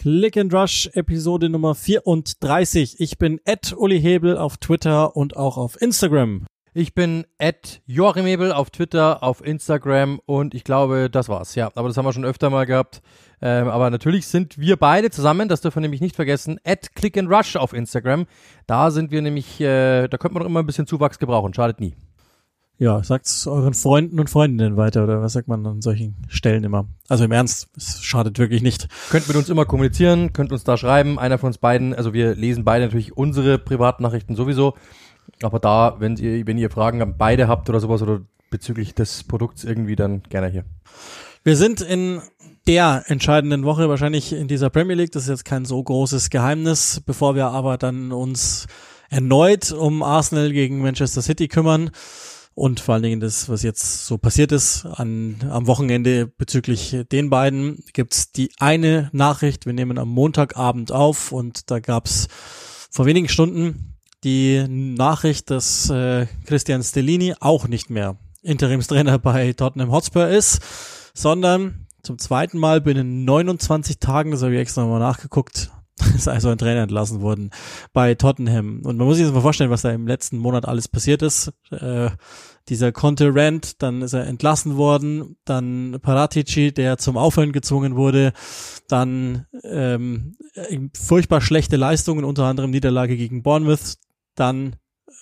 Click and Rush Episode Nummer 34. Ich bin Ed Uli Hebel auf Twitter und auch auf Instagram. Ich bin Ed Joachim Hebel auf Twitter, auf Instagram und ich glaube, das war's. Ja, aber das haben wir schon öfter mal gehabt. Ähm, aber natürlich sind wir beide zusammen, das dürfen wir nämlich nicht vergessen, at Click and Rush auf Instagram. Da sind wir nämlich, äh, da könnte man doch immer ein bisschen Zuwachs gebrauchen, schadet nie. Ja, sagt's euren Freunden und Freundinnen weiter oder was sagt man an solchen Stellen immer? Also im Ernst, es schadet wirklich nicht. Könnt mit uns immer kommunizieren, könnt uns da schreiben, einer von uns beiden, also wir lesen beide natürlich unsere Privatnachrichten sowieso, aber da, wenn ihr, wenn ihr Fragen beide habt oder sowas oder bezüglich des Produkts irgendwie, dann gerne hier. Wir sind in der entscheidenden Woche wahrscheinlich in dieser Premier League. Das ist jetzt kein so großes Geheimnis, bevor wir aber dann uns erneut um Arsenal gegen Manchester City kümmern und vor allen Dingen das, was jetzt so passiert ist an, am Wochenende bezüglich den beiden, gibt's die eine Nachricht. Wir nehmen am Montagabend auf und da gab's vor wenigen Stunden die Nachricht, dass äh, Christian Stellini auch nicht mehr Interimstrainer bei Tottenham Hotspur ist, sondern zum zweiten Mal binnen 29 Tagen, das habe ich extra nochmal nachgeguckt, ist also ein Trainer entlassen worden bei Tottenham. Und man muss sich jetzt mal vorstellen, was da im letzten Monat alles passiert ist. Äh, dieser Conte Rand, dann ist er entlassen worden, dann Paratici, der zum Aufhören gezwungen wurde, dann ähm, furchtbar schlechte Leistungen, unter anderem Niederlage gegen Bournemouth, dann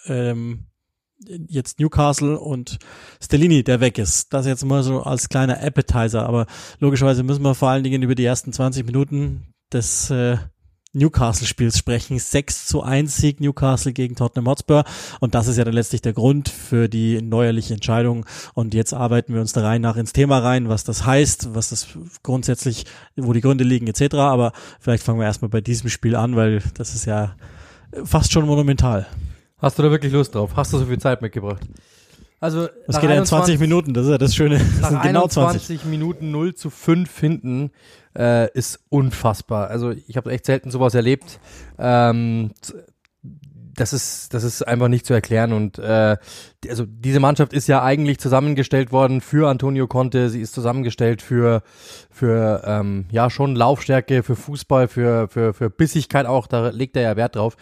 ähm, jetzt Newcastle und Stellini, der weg ist. Das jetzt mal so als kleiner Appetizer, aber logischerweise müssen wir vor allen Dingen über die ersten 20 Minuten des äh, Newcastle-Spiels sprechen. 6 zu 1 Sieg Newcastle gegen Tottenham Hotspur. Und das ist ja dann letztlich der Grund für die neuerliche Entscheidung. Und jetzt arbeiten wir uns da rein nach ins Thema rein, was das heißt, was das grundsätzlich, wo die Gründe liegen etc. Aber vielleicht fangen wir erstmal bei diesem Spiel an, weil das ist ja fast schon monumental. Hast du da wirklich Lust drauf? Hast du so viel Zeit mitgebracht? Also das geht ja in 20 Minuten, das ist ja das Schöne. Das nach genau 20. 20 Minuten 0 zu 5 hinten äh, ist unfassbar. Also ich habe echt selten sowas erlebt. Ähm, das ist, das ist einfach nicht zu erklären. Und äh, also diese Mannschaft ist ja eigentlich zusammengestellt worden für Antonio Conte. Sie ist zusammengestellt für, für ähm, ja schon Laufstärke, für Fußball, für, für, für Bissigkeit auch. Da legt er ja Wert drauf.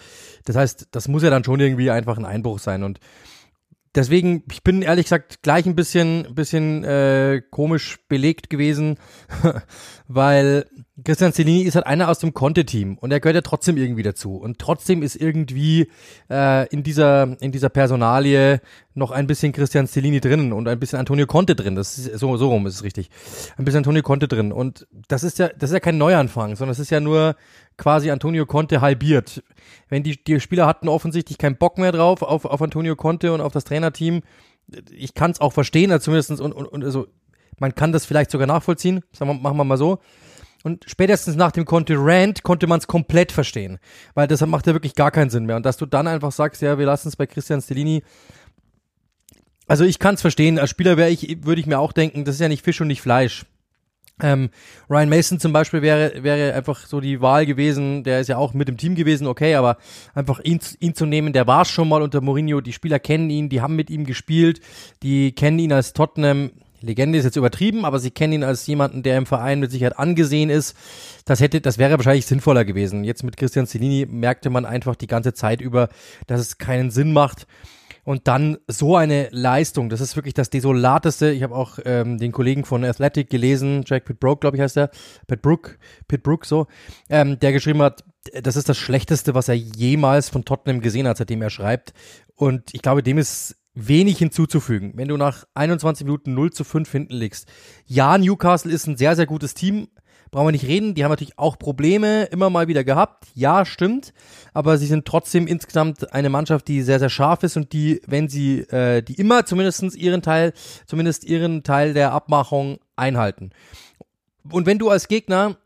Das heißt, das muss ja dann schon irgendwie einfach ein Einbruch sein. Und deswegen, ich bin ehrlich gesagt gleich ein bisschen, bisschen äh, komisch belegt gewesen, weil Christian Cellini ist halt einer aus dem Conte-Team und er gehört ja trotzdem irgendwie dazu. Und trotzdem ist irgendwie äh, in dieser in dieser Personalie noch ein bisschen Christian Cellini drin und ein bisschen Antonio Conte drin. Das ist so so rum ist es richtig. Ein bisschen Antonio Conte drin und das ist ja das ist ja kein Neuanfang, sondern es ist ja nur quasi Antonio Conte halbiert. Wenn die die Spieler hatten offensichtlich keinen Bock mehr drauf auf auf Antonio Conte und auf das Trainerteam. Ich kann es auch verstehen, also zumindestens und, und, und also man kann das vielleicht sogar nachvollziehen. Sagen wir, machen wir mal so. Und spätestens nach dem Conte Rant konnte man es komplett verstehen. Weil das macht ja wirklich gar keinen Sinn mehr. Und dass du dann einfach sagst, ja, wir lassen es bei Christian Stellini. Also ich kann es verstehen. Als Spieler wäre ich, würde ich mir auch denken, das ist ja nicht Fisch und nicht Fleisch. Ähm, Ryan Mason zum Beispiel wäre, wäre einfach so die Wahl gewesen, der ist ja auch mit dem Team gewesen, okay, aber einfach ihn, ihn zu nehmen, der war schon mal unter Mourinho, die Spieler kennen ihn, die haben mit ihm gespielt, die kennen ihn als Tottenham, Legende ist jetzt übertrieben, aber sie kennen ihn als jemanden, der im Verein mit Sicherheit angesehen ist. Das hätte, das wäre wahrscheinlich sinnvoller gewesen. Jetzt mit Christian Cellini merkte man einfach die ganze Zeit über, dass es keinen Sinn macht. Und dann so eine Leistung, das ist wirklich das Desolateste. Ich habe auch ähm, den Kollegen von Athletic gelesen, Jack Pitbrook, glaube ich heißt der, Pitbrook, Pitbrook so, ähm, der geschrieben hat, das ist das Schlechteste, was er jemals von Tottenham gesehen hat, seitdem er schreibt. Und ich glaube, dem ist wenig hinzuzufügen. Wenn du nach 21 Minuten 0 zu 5 hinten liegst. Ja, Newcastle ist ein sehr, sehr gutes Team. Brauchen wir nicht reden. Die haben natürlich auch Probleme immer mal wieder gehabt. Ja, stimmt. Aber sie sind trotzdem insgesamt eine Mannschaft, die sehr, sehr scharf ist und die, wenn sie, äh, die immer zumindestens ihren Teil, zumindest ihren Teil der Abmachung einhalten. Und wenn du als Gegner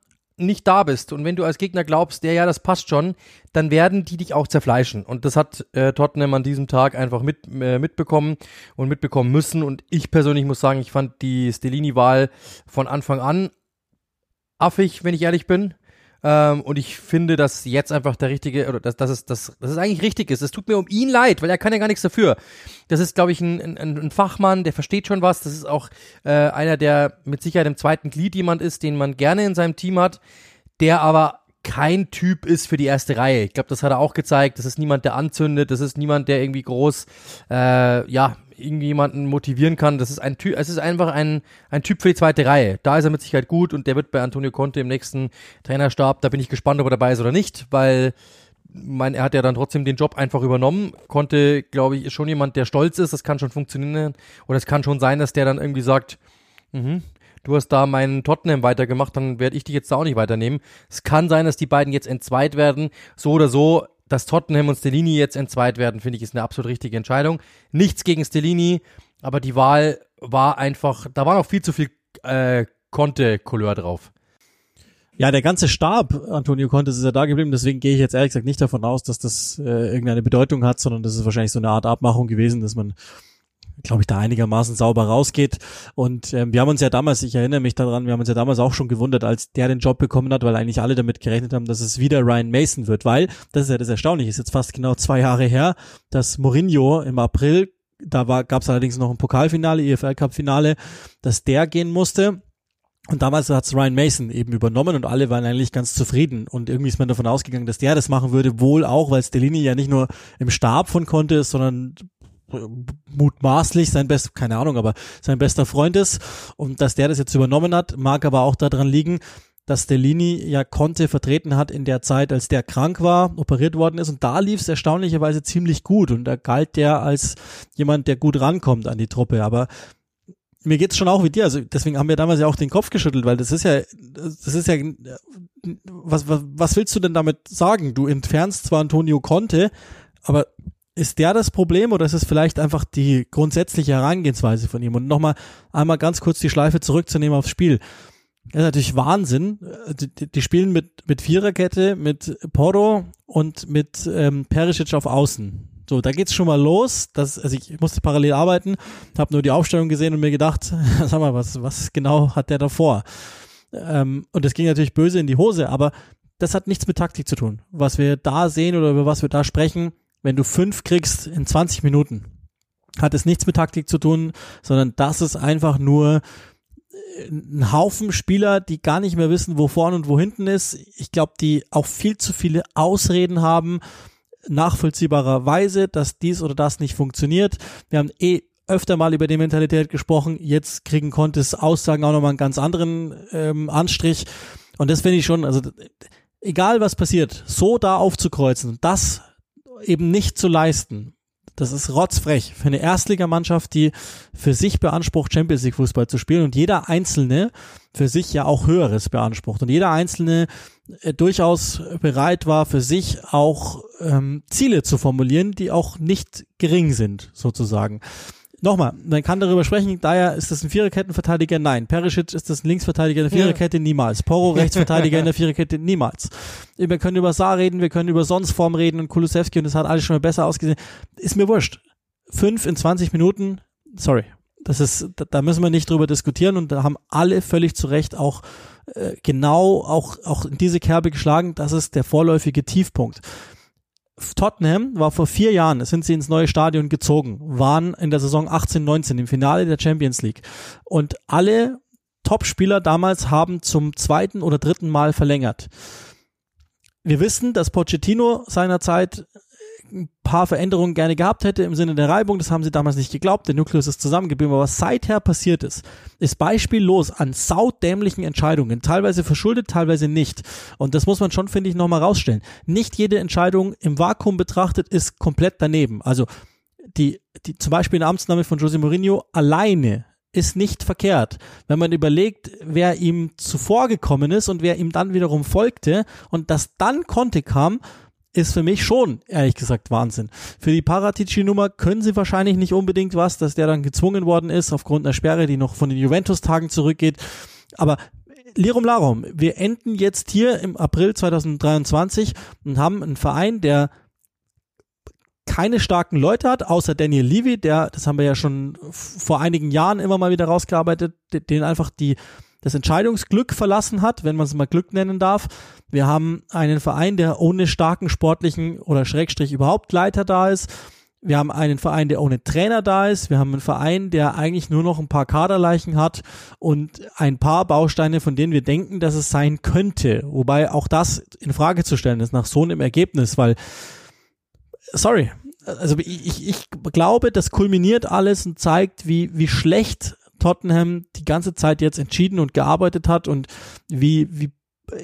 nicht da bist und wenn du als Gegner glaubst, der ja, das passt schon, dann werden die dich auch zerfleischen. Und das hat äh, Tottenham an diesem Tag einfach mit, äh, mitbekommen und mitbekommen müssen. Und ich persönlich muss sagen, ich fand die Stellini-Wahl von Anfang an affig, wenn ich ehrlich bin. Ähm, und ich finde, dass jetzt einfach der richtige, oder dass, dass, es, dass, dass es eigentlich richtig ist. Es tut mir um ihn leid, weil er kann ja gar nichts dafür. Das ist, glaube ich, ein, ein, ein Fachmann, der versteht schon was. Das ist auch äh, einer, der mit Sicherheit im zweiten Glied jemand ist, den man gerne in seinem Team hat, der aber kein Typ ist für die erste Reihe. Ich glaube, das hat er auch gezeigt. Das ist niemand, der anzündet. Das ist niemand, der irgendwie groß, äh, ja, irgendjemanden motivieren kann. Das ist ein Typ, es ist einfach ein, ein Typ für die zweite Reihe. Da ist er mit Sicherheit gut und der wird bei Antonio Conte im nächsten Trainerstab. Da bin ich gespannt, ob er dabei ist oder nicht, weil mein, er hat ja dann trotzdem den Job einfach übernommen. Konnte, glaube ich, ist schon jemand, der stolz ist. Das kann schon funktionieren. Oder es kann schon sein, dass der dann irgendwie sagt, mhm, du hast da meinen Tottenham weitergemacht, dann werde ich dich jetzt da auch nicht weiternehmen. Es kann sein, dass die beiden jetzt entzweit werden. So oder so, dass Tottenham und Stellini jetzt entzweit werden, finde ich, ist eine absolut richtige Entscheidung. Nichts gegen Stellini, aber die Wahl war einfach, da war noch viel zu viel äh, Conte-Couleur drauf. Ja, der ganze Stab, Antonio Conte, ist ja da geblieben, deswegen gehe ich jetzt ehrlich gesagt nicht davon aus, dass das äh, irgendeine Bedeutung hat, sondern das ist wahrscheinlich so eine Art Abmachung gewesen, dass man glaube ich, da einigermaßen sauber rausgeht. Und ähm, wir haben uns ja damals, ich erinnere mich daran, wir haben uns ja damals auch schon gewundert, als der den Job bekommen hat, weil eigentlich alle damit gerechnet haben, dass es wieder Ryan Mason wird, weil, das ist ja das Erstaunliche, ist jetzt fast genau zwei Jahre her, dass Mourinho im April, da gab es allerdings noch ein Pokalfinale, EFL Cup Finale, dass der gehen musste. Und damals hat es Ryan Mason eben übernommen und alle waren eigentlich ganz zufrieden. Und irgendwie ist man davon ausgegangen, dass der das machen würde, wohl auch, weil Stellini ja nicht nur im Stab von konnte, sondern mutmaßlich sein best, keine Ahnung, aber sein bester Freund ist und dass der das jetzt übernommen hat, mag aber auch daran liegen, dass Stellini ja Conte vertreten hat in der Zeit, als der krank war, operiert worden ist und da lief es erstaunlicherweise ziemlich gut und da galt der als jemand, der gut rankommt an die Truppe, aber mir geht's schon auch wie dir, also deswegen haben wir damals ja auch den Kopf geschüttelt, weil das ist ja, das ist ja, was, was, was willst du denn damit sagen? Du entfernst zwar Antonio Conte, aber ist der das Problem oder ist es vielleicht einfach die grundsätzliche Herangehensweise von ihm? Und nochmal einmal ganz kurz die Schleife zurückzunehmen aufs Spiel. Das ist natürlich Wahnsinn. Die, die spielen mit, mit Viererkette, mit Porro und mit ähm, Perisic auf Außen. So, da geht's schon mal los. Das, also ich musste parallel arbeiten, habe nur die Aufstellung gesehen und mir gedacht, sag mal, was, was genau hat der davor? Ähm, und das ging natürlich böse in die Hose, aber das hat nichts mit Taktik zu tun. Was wir da sehen oder über was wir da sprechen, wenn du fünf kriegst in 20 Minuten, hat es nichts mit Taktik zu tun, sondern das ist einfach nur äh, ein Haufen Spieler, die gar nicht mehr wissen, wo vorne und wo hinten ist. Ich glaube, die auch viel zu viele Ausreden haben, nachvollziehbarerweise, dass dies oder das nicht funktioniert. Wir haben eh öfter mal über die Mentalität gesprochen. Jetzt kriegen Contes Aussagen auch nochmal einen ganz anderen ähm, Anstrich. Und das finde ich schon, also egal was passiert, so da aufzukreuzen, das eben nicht zu leisten. Das ist rotzfrech für eine Erstligamannschaft, die für sich beansprucht, Champions League Fußball zu spielen und jeder Einzelne für sich ja auch Höheres beansprucht und jeder Einzelne äh, durchaus bereit war, für sich auch ähm, Ziele zu formulieren, die auch nicht gering sind, sozusagen nochmal, man kann darüber sprechen, daher ist das ein Viererkettenverteidiger? Nein. Perisic ist das ein Linksverteidiger in der Viererkette? Ja. Niemals. Poro Rechtsverteidiger in der Viererkette? Niemals. Wir können über Saar reden, wir können über Sonsform reden und Kulusewski und das hat alles schon mal besser ausgesehen. Ist mir wurscht. Fünf in 20 Minuten, sorry. Das ist, da müssen wir nicht drüber diskutieren und da haben alle völlig zu Recht auch äh, genau auch, auch in diese Kerbe geschlagen. Das ist der vorläufige Tiefpunkt. Tottenham war vor vier Jahren, sind sie ins neue Stadion gezogen, waren in der Saison 18, 19 im Finale der Champions League. Und alle Topspieler damals haben zum zweiten oder dritten Mal verlängert. Wir wissen, dass Pochettino seinerzeit ein paar Veränderungen gerne gehabt hätte im Sinne der Reibung. Das haben sie damals nicht geglaubt. Der Nukleus ist zusammengeblieben. Aber was seither passiert ist, ist beispiellos an saudämlichen Entscheidungen. Teilweise verschuldet, teilweise nicht. Und das muss man schon, finde ich, nochmal rausstellen. Nicht jede Entscheidung im Vakuum betrachtet ist komplett daneben. Also die, die zum Beispiel eine Amtsnahme von Jose Mourinho alleine ist nicht verkehrt. Wenn man überlegt, wer ihm zuvor gekommen ist und wer ihm dann wiederum folgte und dass dann Conte kam, ist für mich schon, ehrlich gesagt, Wahnsinn. Für die Paratici-Nummer können sie wahrscheinlich nicht unbedingt was, dass der dann gezwungen worden ist, aufgrund einer Sperre, die noch von den Juventus-Tagen zurückgeht. Aber Lirum Larum, wir enden jetzt hier im April 2023 und haben einen Verein, der keine starken Leute hat, außer Daniel Levy, der, das haben wir ja schon vor einigen Jahren immer mal wieder rausgearbeitet, den einfach die das Entscheidungsglück verlassen hat, wenn man es mal Glück nennen darf. Wir haben einen Verein, der ohne starken sportlichen oder Schrägstrich überhaupt Leiter da ist. Wir haben einen Verein, der ohne Trainer da ist. Wir haben einen Verein, der eigentlich nur noch ein paar Kaderleichen hat und ein paar Bausteine, von denen wir denken, dass es sein könnte. Wobei auch das in Frage zu stellen ist nach so einem Ergebnis, weil, sorry, also ich, ich glaube, das kulminiert alles und zeigt, wie, wie schlecht Tottenham die ganze Zeit jetzt entschieden und gearbeitet hat und wie, wie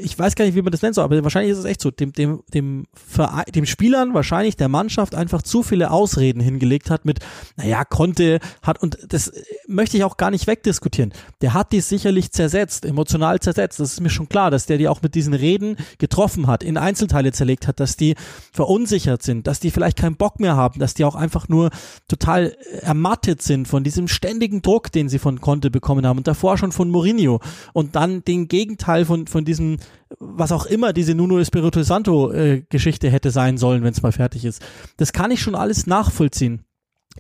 ich weiß gar nicht, wie man das nennt soll, aber wahrscheinlich ist es echt so, dem, dem, dem, Verein, dem Spielern, wahrscheinlich der Mannschaft einfach zu viele Ausreden hingelegt hat mit, naja, konnte, hat, und das möchte ich auch gar nicht wegdiskutieren. Der hat die sicherlich zersetzt, emotional zersetzt. Das ist mir schon klar, dass der die auch mit diesen Reden getroffen hat, in Einzelteile zerlegt hat, dass die verunsichert sind, dass die vielleicht keinen Bock mehr haben, dass die auch einfach nur total ermattet sind von diesem ständigen Druck, den sie von Conte bekommen haben und davor schon von Mourinho und dann den Gegenteil von, von diesem was auch immer diese Nuno Espirito Santo äh, Geschichte hätte sein sollen, wenn es mal fertig ist. Das kann ich schon alles nachvollziehen.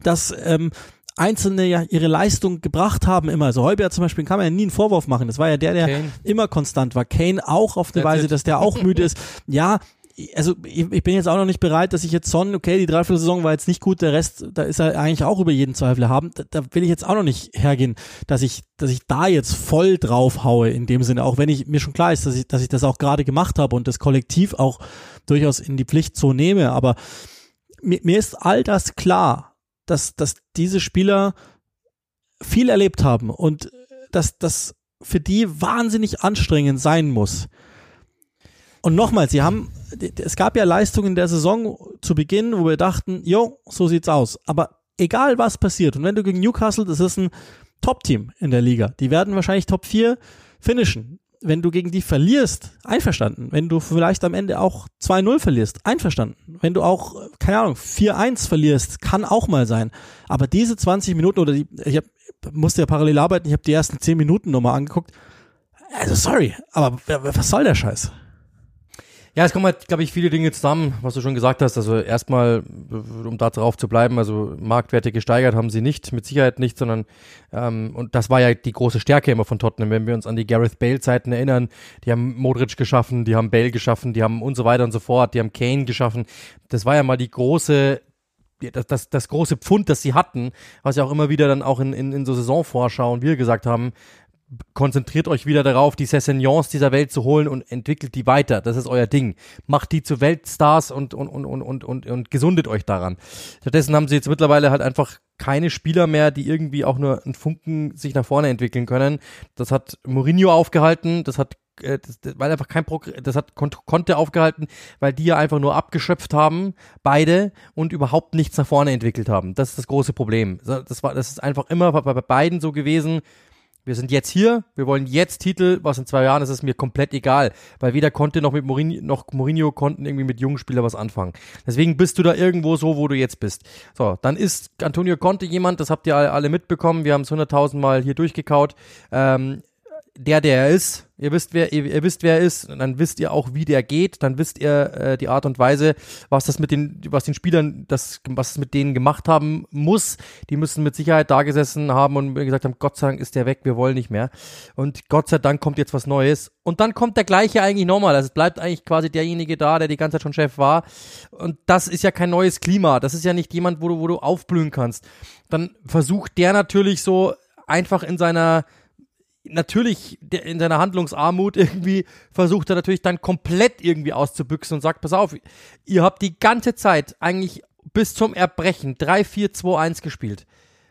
Dass ähm, Einzelne ja ihre Leistung gebracht haben immer. Also Heuber zum Beispiel kann man ja nie einen Vorwurf machen. Das war ja der, der Kane. immer konstant war. Kane auch auf eine That's Weise, it. dass der auch müde ist. Ja, also ich, ich, bin jetzt auch noch nicht bereit, dass ich jetzt Son, okay, die Dreiviertelsaison war jetzt nicht gut, der Rest, da ist er eigentlich auch über jeden Zweifel haben. Da, da, will ich jetzt auch noch nicht hergehen, dass ich, dass ich da jetzt voll drauf haue in dem Sinne, auch wenn ich mir schon klar ist, dass ich, dass ich das auch gerade gemacht habe und das Kollektiv auch durchaus in die Pflicht so nehme. Aber mir, mir ist all das klar, dass, dass diese Spieler viel erlebt haben und dass das für die wahnsinnig anstrengend sein muss. Und nochmal, sie haben, es gab ja Leistungen der Saison zu Beginn, wo wir dachten, jo, so sieht's aus. Aber egal was passiert, und wenn du gegen Newcastle, das ist ein Top-Team in der Liga, die werden wahrscheinlich Top 4 finishen. Wenn du gegen die verlierst, einverstanden. Wenn du vielleicht am Ende auch 2-0 verlierst, einverstanden. Wenn du auch, keine Ahnung, 4-1 verlierst, kann auch mal sein. Aber diese 20 Minuten oder die, ich hab, musste ja parallel arbeiten, ich habe die ersten 10 Minuten nochmal angeguckt. Also sorry, aber was soll der Scheiß? Ja, es kommen halt, glaube ich, viele Dinge zusammen, was du schon gesagt hast. Also erstmal, um da drauf zu bleiben, also Marktwerte gesteigert haben sie nicht, mit Sicherheit nicht, sondern ähm, und das war ja die große Stärke immer von Tottenham, wenn wir uns an die Gareth Bale-Zeiten erinnern. Die haben Modric geschaffen, die haben Bale geschaffen, die haben und so weiter und so fort, die haben Kane geschaffen. Das war ja mal die große das, das, das große Pfund, das sie hatten, was ja auch immer wieder dann auch in, in, in so Saisonvorschauen wir gesagt haben, konzentriert euch wieder darauf, die Sessegnons dieser Welt zu holen und entwickelt die weiter. Das ist euer Ding. Macht die zu Weltstars und, und, und, und, und, und, und gesundet euch daran. Stattdessen haben sie jetzt mittlerweile halt einfach keine Spieler mehr, die irgendwie auch nur einen Funken sich nach vorne entwickeln können. Das hat Mourinho aufgehalten, das hat äh, das, das, weil einfach kein Progr das hat konnte aufgehalten, weil die ja einfach nur abgeschöpft haben, beide und überhaupt nichts nach vorne entwickelt haben. Das ist das große Problem. Das war das ist einfach immer bei beiden so gewesen wir sind jetzt hier, wir wollen jetzt Titel, was in zwei Jahren ist, ist mir komplett egal, weil weder konnte noch mit Mourinho, noch Mourinho konnten irgendwie mit jungen Spielern was anfangen. Deswegen bist du da irgendwo so, wo du jetzt bist. So, dann ist Antonio Conte jemand, das habt ihr alle mitbekommen, wir haben es hunderttausend Mal hier durchgekaut, ähm, der, der er ist, Ihr wisst, wer ihr, ihr, wisst, wer er ist, dann wisst ihr auch, wie der geht, dann wisst ihr äh, die Art und Weise, was das mit den, was den Spielern, das, was es mit denen gemacht haben muss. Die müssen mit Sicherheit da gesessen haben und gesagt haben, Gott sei Dank ist der weg, wir wollen nicht mehr. Und Gott sei Dank kommt jetzt was Neues. Und dann kommt der gleiche eigentlich nochmal. Also es bleibt eigentlich quasi derjenige da, der die ganze Zeit schon Chef war. Und das ist ja kein neues Klima. Das ist ja nicht jemand, wo du, wo du aufblühen kannst. Dann versucht der natürlich so einfach in seiner natürlich in seiner Handlungsarmut irgendwie versucht er natürlich dann komplett irgendwie auszubüchsen und sagt, pass auf, ihr habt die ganze Zeit eigentlich bis zum Erbrechen 3-4-2-1 gespielt.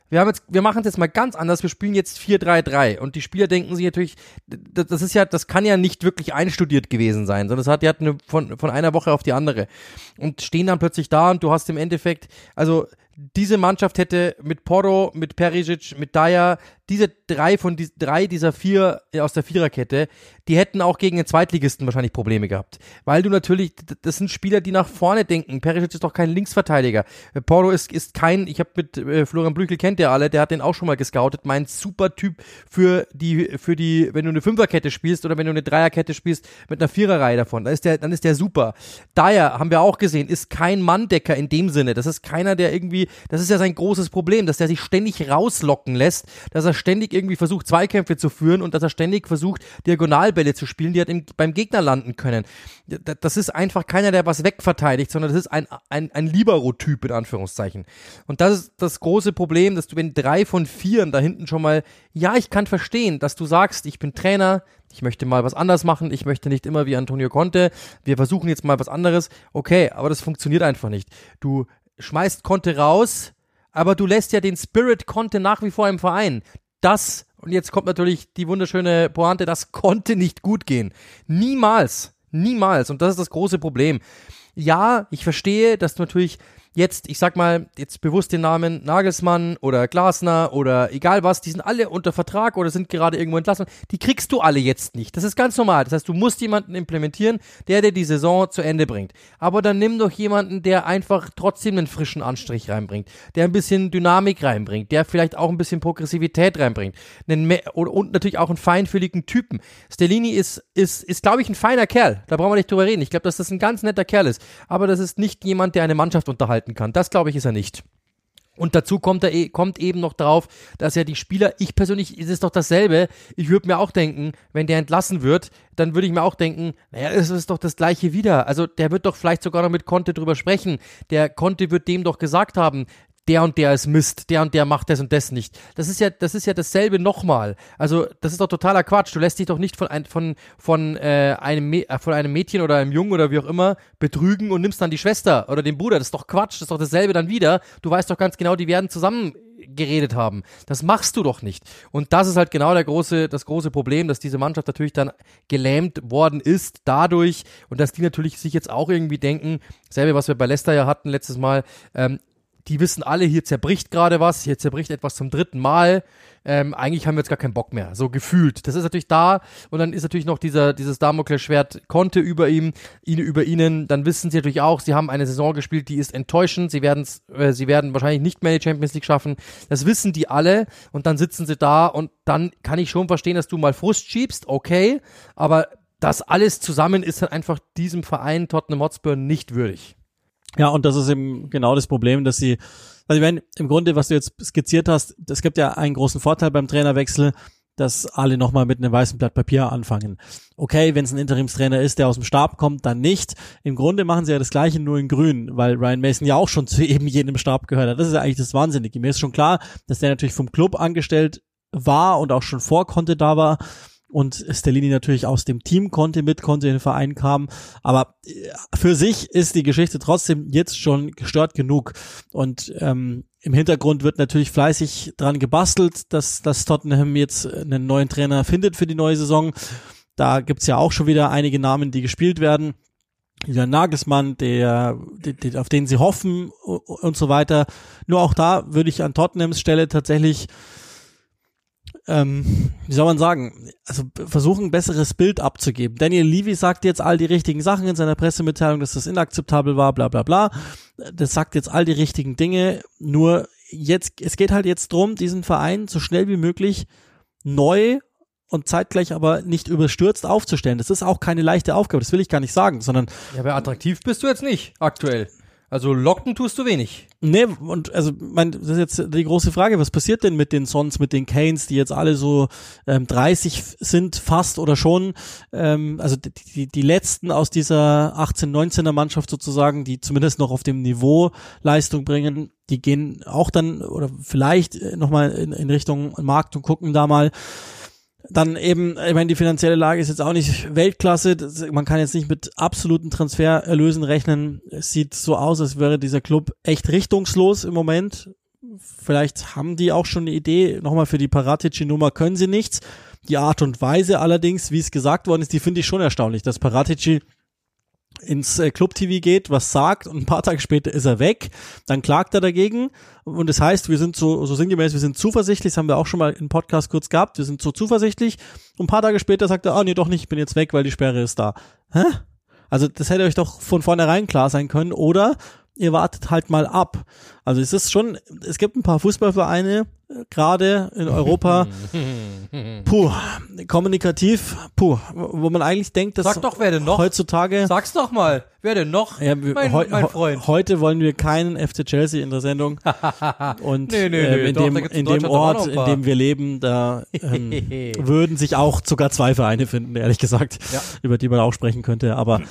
Wir haben jetzt, wir machen es jetzt mal ganz anders. Wir spielen jetzt 4-3-3 und die Spieler denken sich natürlich, das ist ja, das kann ja nicht wirklich einstudiert gewesen sein, sondern es hat, hat eine, von, von einer Woche auf die andere und stehen dann plötzlich da und du hast im Endeffekt, also diese Mannschaft hätte mit Porro, mit Perisic, mit Dyer, diese drei von die, drei dieser vier äh, aus der Viererkette, die hätten auch gegen den Zweitligisten wahrscheinlich Probleme gehabt. Weil du natürlich, das sind Spieler, die nach vorne denken. Perisic ist doch kein Linksverteidiger. Äh, Porro ist, ist kein, ich habe mit äh, Florian Blüchel kennt der alle, der hat den auch schon mal gescoutet. Mein super Typ für die, für die, wenn du eine Fünferkette spielst oder wenn du eine Dreierkette spielst mit einer Viererreihe davon, dann ist der, dann ist der super. Dyer, haben wir auch gesehen, ist kein Manndecker in dem Sinne. Das ist keiner, der irgendwie das ist ja sein großes Problem, dass er sich ständig rauslocken lässt, dass er ständig irgendwie versucht, Zweikämpfe zu führen und dass er ständig versucht, Diagonalbälle zu spielen, die halt im, beim Gegner landen können. Das ist einfach keiner, der was wegverteidigt, sondern das ist ein, ein, ein Libero-Typ, in Anführungszeichen. Und das ist das große Problem, dass du, wenn drei von vieren da hinten schon mal, ja, ich kann verstehen, dass du sagst, ich bin Trainer, ich möchte mal was anders machen, ich möchte nicht immer wie Antonio Conte, wir versuchen jetzt mal was anderes. Okay, aber das funktioniert einfach nicht. Du schmeißt Conte raus, aber du lässt ja den Spirit Conte nach wie vor im Verein. Das, und jetzt kommt natürlich die wunderschöne Pointe, das konnte nicht gut gehen. Niemals. Niemals. Und das ist das große Problem. Ja, ich verstehe, dass natürlich jetzt, ich sag mal, jetzt bewusst den Namen Nagelsmann oder Glasner oder egal was, die sind alle unter Vertrag oder sind gerade irgendwo entlassen. Die kriegst du alle jetzt nicht. Das ist ganz normal. Das heißt, du musst jemanden implementieren, der dir die Saison zu Ende bringt. Aber dann nimm doch jemanden, der einfach trotzdem einen frischen Anstrich reinbringt, der ein bisschen Dynamik reinbringt, der vielleicht auch ein bisschen Progressivität reinbringt. und natürlich auch einen feinfühligen Typen. Stellini ist, ist, ist glaube ich, ein feiner Kerl. Da brauchen wir nicht drüber reden. Ich glaube, dass das ein ganz netter Kerl ist. Aber das ist nicht jemand, der eine Mannschaft unterhalten halten kann. Das glaube ich ist er nicht. Und dazu kommt er e, kommt eben noch drauf, dass er die Spieler, ich persönlich ist es doch dasselbe. Ich würde mir auch denken, wenn der entlassen wird, dann würde ich mir auch denken, naja, es ist doch das gleiche wieder. Also der wird doch vielleicht sogar noch mit Conte drüber sprechen. Der Conte wird dem doch gesagt haben, der und der ist Mist, der und der macht das und das nicht. Das ist ja, das ist ja dasselbe nochmal. Also, das ist doch totaler Quatsch. Du lässt dich doch nicht von, ein, von, von, äh, einem, äh, von einem Mädchen oder einem Jungen oder wie auch immer betrügen und nimmst dann die Schwester oder den Bruder. Das ist doch Quatsch, das ist doch dasselbe dann wieder. Du weißt doch ganz genau, die werden zusammen geredet haben. Das machst du doch nicht. Und das ist halt genau der große, das große Problem, dass diese Mannschaft natürlich dann gelähmt worden ist dadurch und dass die natürlich sich jetzt auch irgendwie denken, selbe was wir bei Leicester ja hatten letztes Mal, ähm, die wissen alle, hier zerbricht gerade was, hier zerbricht etwas zum dritten Mal. Ähm, eigentlich haben wir jetzt gar keinen Bock mehr, so gefühlt. Das ist natürlich da und dann ist natürlich noch dieser, dieses Damoklesschwert Konte über ihm, ihn über ihnen. Dann wissen sie natürlich auch, sie haben eine Saison gespielt, die ist enttäuschend. Sie werden, äh, sie werden wahrscheinlich nicht mehr die Champions League schaffen. Das wissen die alle und dann sitzen sie da und dann kann ich schon verstehen, dass du mal Frust schiebst, okay, aber das alles zusammen ist dann einfach diesem Verein Tottenham Hotspur nicht würdig. Ja, und das ist eben genau das Problem, dass sie, also meine, im Grunde, was du jetzt skizziert hast, es gibt ja einen großen Vorteil beim Trainerwechsel, dass alle nochmal mit einem weißen Blatt Papier anfangen. Okay, wenn es ein Interimstrainer ist, der aus dem Stab kommt, dann nicht. Im Grunde machen sie ja das Gleiche nur in grün, weil Ryan Mason ja auch schon zu eben jenem Stab gehört hat. Das ist ja eigentlich das Wahnsinnige. Mir ist schon klar, dass der natürlich vom Club angestellt war und auch schon vor Conte da war und Stellini natürlich aus dem Team konnte, mit konnte in den Verein kam. Aber äh, für sich ist die Geschichte trotzdem jetzt schon gestört genug. Und ähm, im Hintergrund wird natürlich fleißig dran gebastelt, dass, dass Tottenham jetzt einen neuen Trainer findet für die neue Saison. Da gibt's ja auch schon wieder einige Namen, die gespielt werden. Der Nagelsmann, der, der, auf den sie hoffen und so weiter. Nur auch da würde ich an Tottenhams Stelle tatsächlich ähm, wie soll man sagen, also versuchen, ein besseres Bild abzugeben. Daniel Levy sagt jetzt all die richtigen Sachen in seiner Pressemitteilung, dass das inakzeptabel war, bla bla bla. Das sagt jetzt all die richtigen Dinge, nur jetzt, es geht halt jetzt drum, diesen Verein so schnell wie möglich neu und zeitgleich aber nicht überstürzt aufzustellen. Das ist auch keine leichte Aufgabe, das will ich gar nicht sagen, sondern. Ja, aber attraktiv bist du jetzt nicht, aktuell. Also locken tust du wenig. Nee, und also mein, das ist jetzt die große Frage, was passiert denn mit den Sons, mit den Canes, die jetzt alle so ähm, 30 sind, fast oder schon, ähm, also die, die, die letzten aus dieser 18-19er Mannschaft sozusagen, die zumindest noch auf dem Niveau Leistung bringen, die gehen auch dann oder vielleicht nochmal in, in Richtung Markt und gucken da mal, dann eben, ich meine, die finanzielle Lage ist jetzt auch nicht Weltklasse. Das, man kann jetzt nicht mit absoluten Transfererlösen rechnen. Es sieht so aus, als wäre dieser Club echt richtungslos im Moment. Vielleicht haben die auch schon eine Idee. Nochmal für die Paratici-Nummer können sie nichts. Die Art und Weise allerdings, wie es gesagt worden ist, die finde ich schon erstaunlich, dass Paratici ins äh, Club TV geht, was sagt und ein paar Tage später ist er weg, dann klagt er dagegen und das heißt, wir sind so, so sinngemäß, wir sind zuversichtlich, das haben wir auch schon mal im Podcast kurz gehabt, wir sind so zuversichtlich und ein paar Tage später sagt er, ah nee, doch nicht, ich bin jetzt weg, weil die Sperre ist da. Hä? Also das hätte euch doch von vornherein klar sein können oder ihr wartet halt mal ab. Also es ist schon, es gibt ein paar Fußballvereine, gerade in Europa, puh, kommunikativ, puh, wo man eigentlich denkt, dass Sag doch, wer denn noch? heutzutage Sag's doch mal. Wer denn noch? ja, wir, mein, heu, mein Freund. Heute wollen wir keinen FC Chelsea in der Sendung. Und Nee, nee, nee, in doch, dem, in dem Ort, in dem wir leben, da ähm, würden sich auch sogar zwei Vereine finden, ehrlich gesagt, Ja. über die man auch sprechen könnte. Aber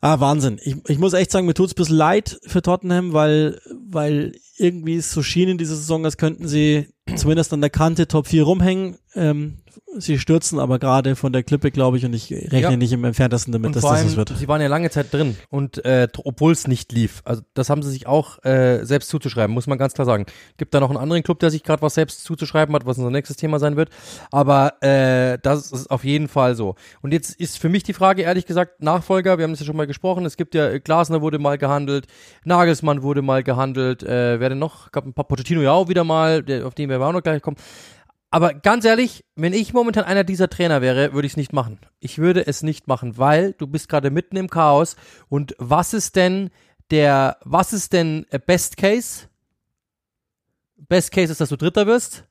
ah, Wahnsinn. Ich, ich muss echt sagen, mir tut's ein bisschen leid für Tottenham, weil, weil irgendwie es so schien in dieser Saison, als könnten sie zumindest an der Kante Top 4 rumhängen. Ähm, sie stürzen aber gerade von der Klippe, glaube ich, und ich rechne Ja. nicht im entferntesten damit, Und dass das was wird. sie waren ja lange Zeit drin und äh, obwohl es nicht lief. Also das haben sie sich auch äh, selbst zuzuschreiben, muss man ganz klar sagen. Gibt da noch einen anderen Club, der sich gerade was selbst zuzuschreiben hat, was unser nächstes Thema sein wird. Aber äh, das ist auf jeden Fall so. Und jetzt ist für mich die Frage, ehrlich gesagt, Nachfolger, wir haben das ja schon mal gesprochen, es gibt ja, äh, Glasner wurde mal gehandelt, Nagelsmann wurde mal gehandelt, äh, wer denn noch? Gab ein paar Pochettino ja auch wieder mal, der, auf den wir auch noch gleich kommen. Aber ganz ehrlich, wenn ich momentan einer dieser Trainer wäre, würde ich es nicht machen. Ich würde es nicht machen, weil du bist gerade mitten im Chaos. Und was ist denn der, was ist denn äh, Best Case? Best Case ist, dass du Dritter wirst.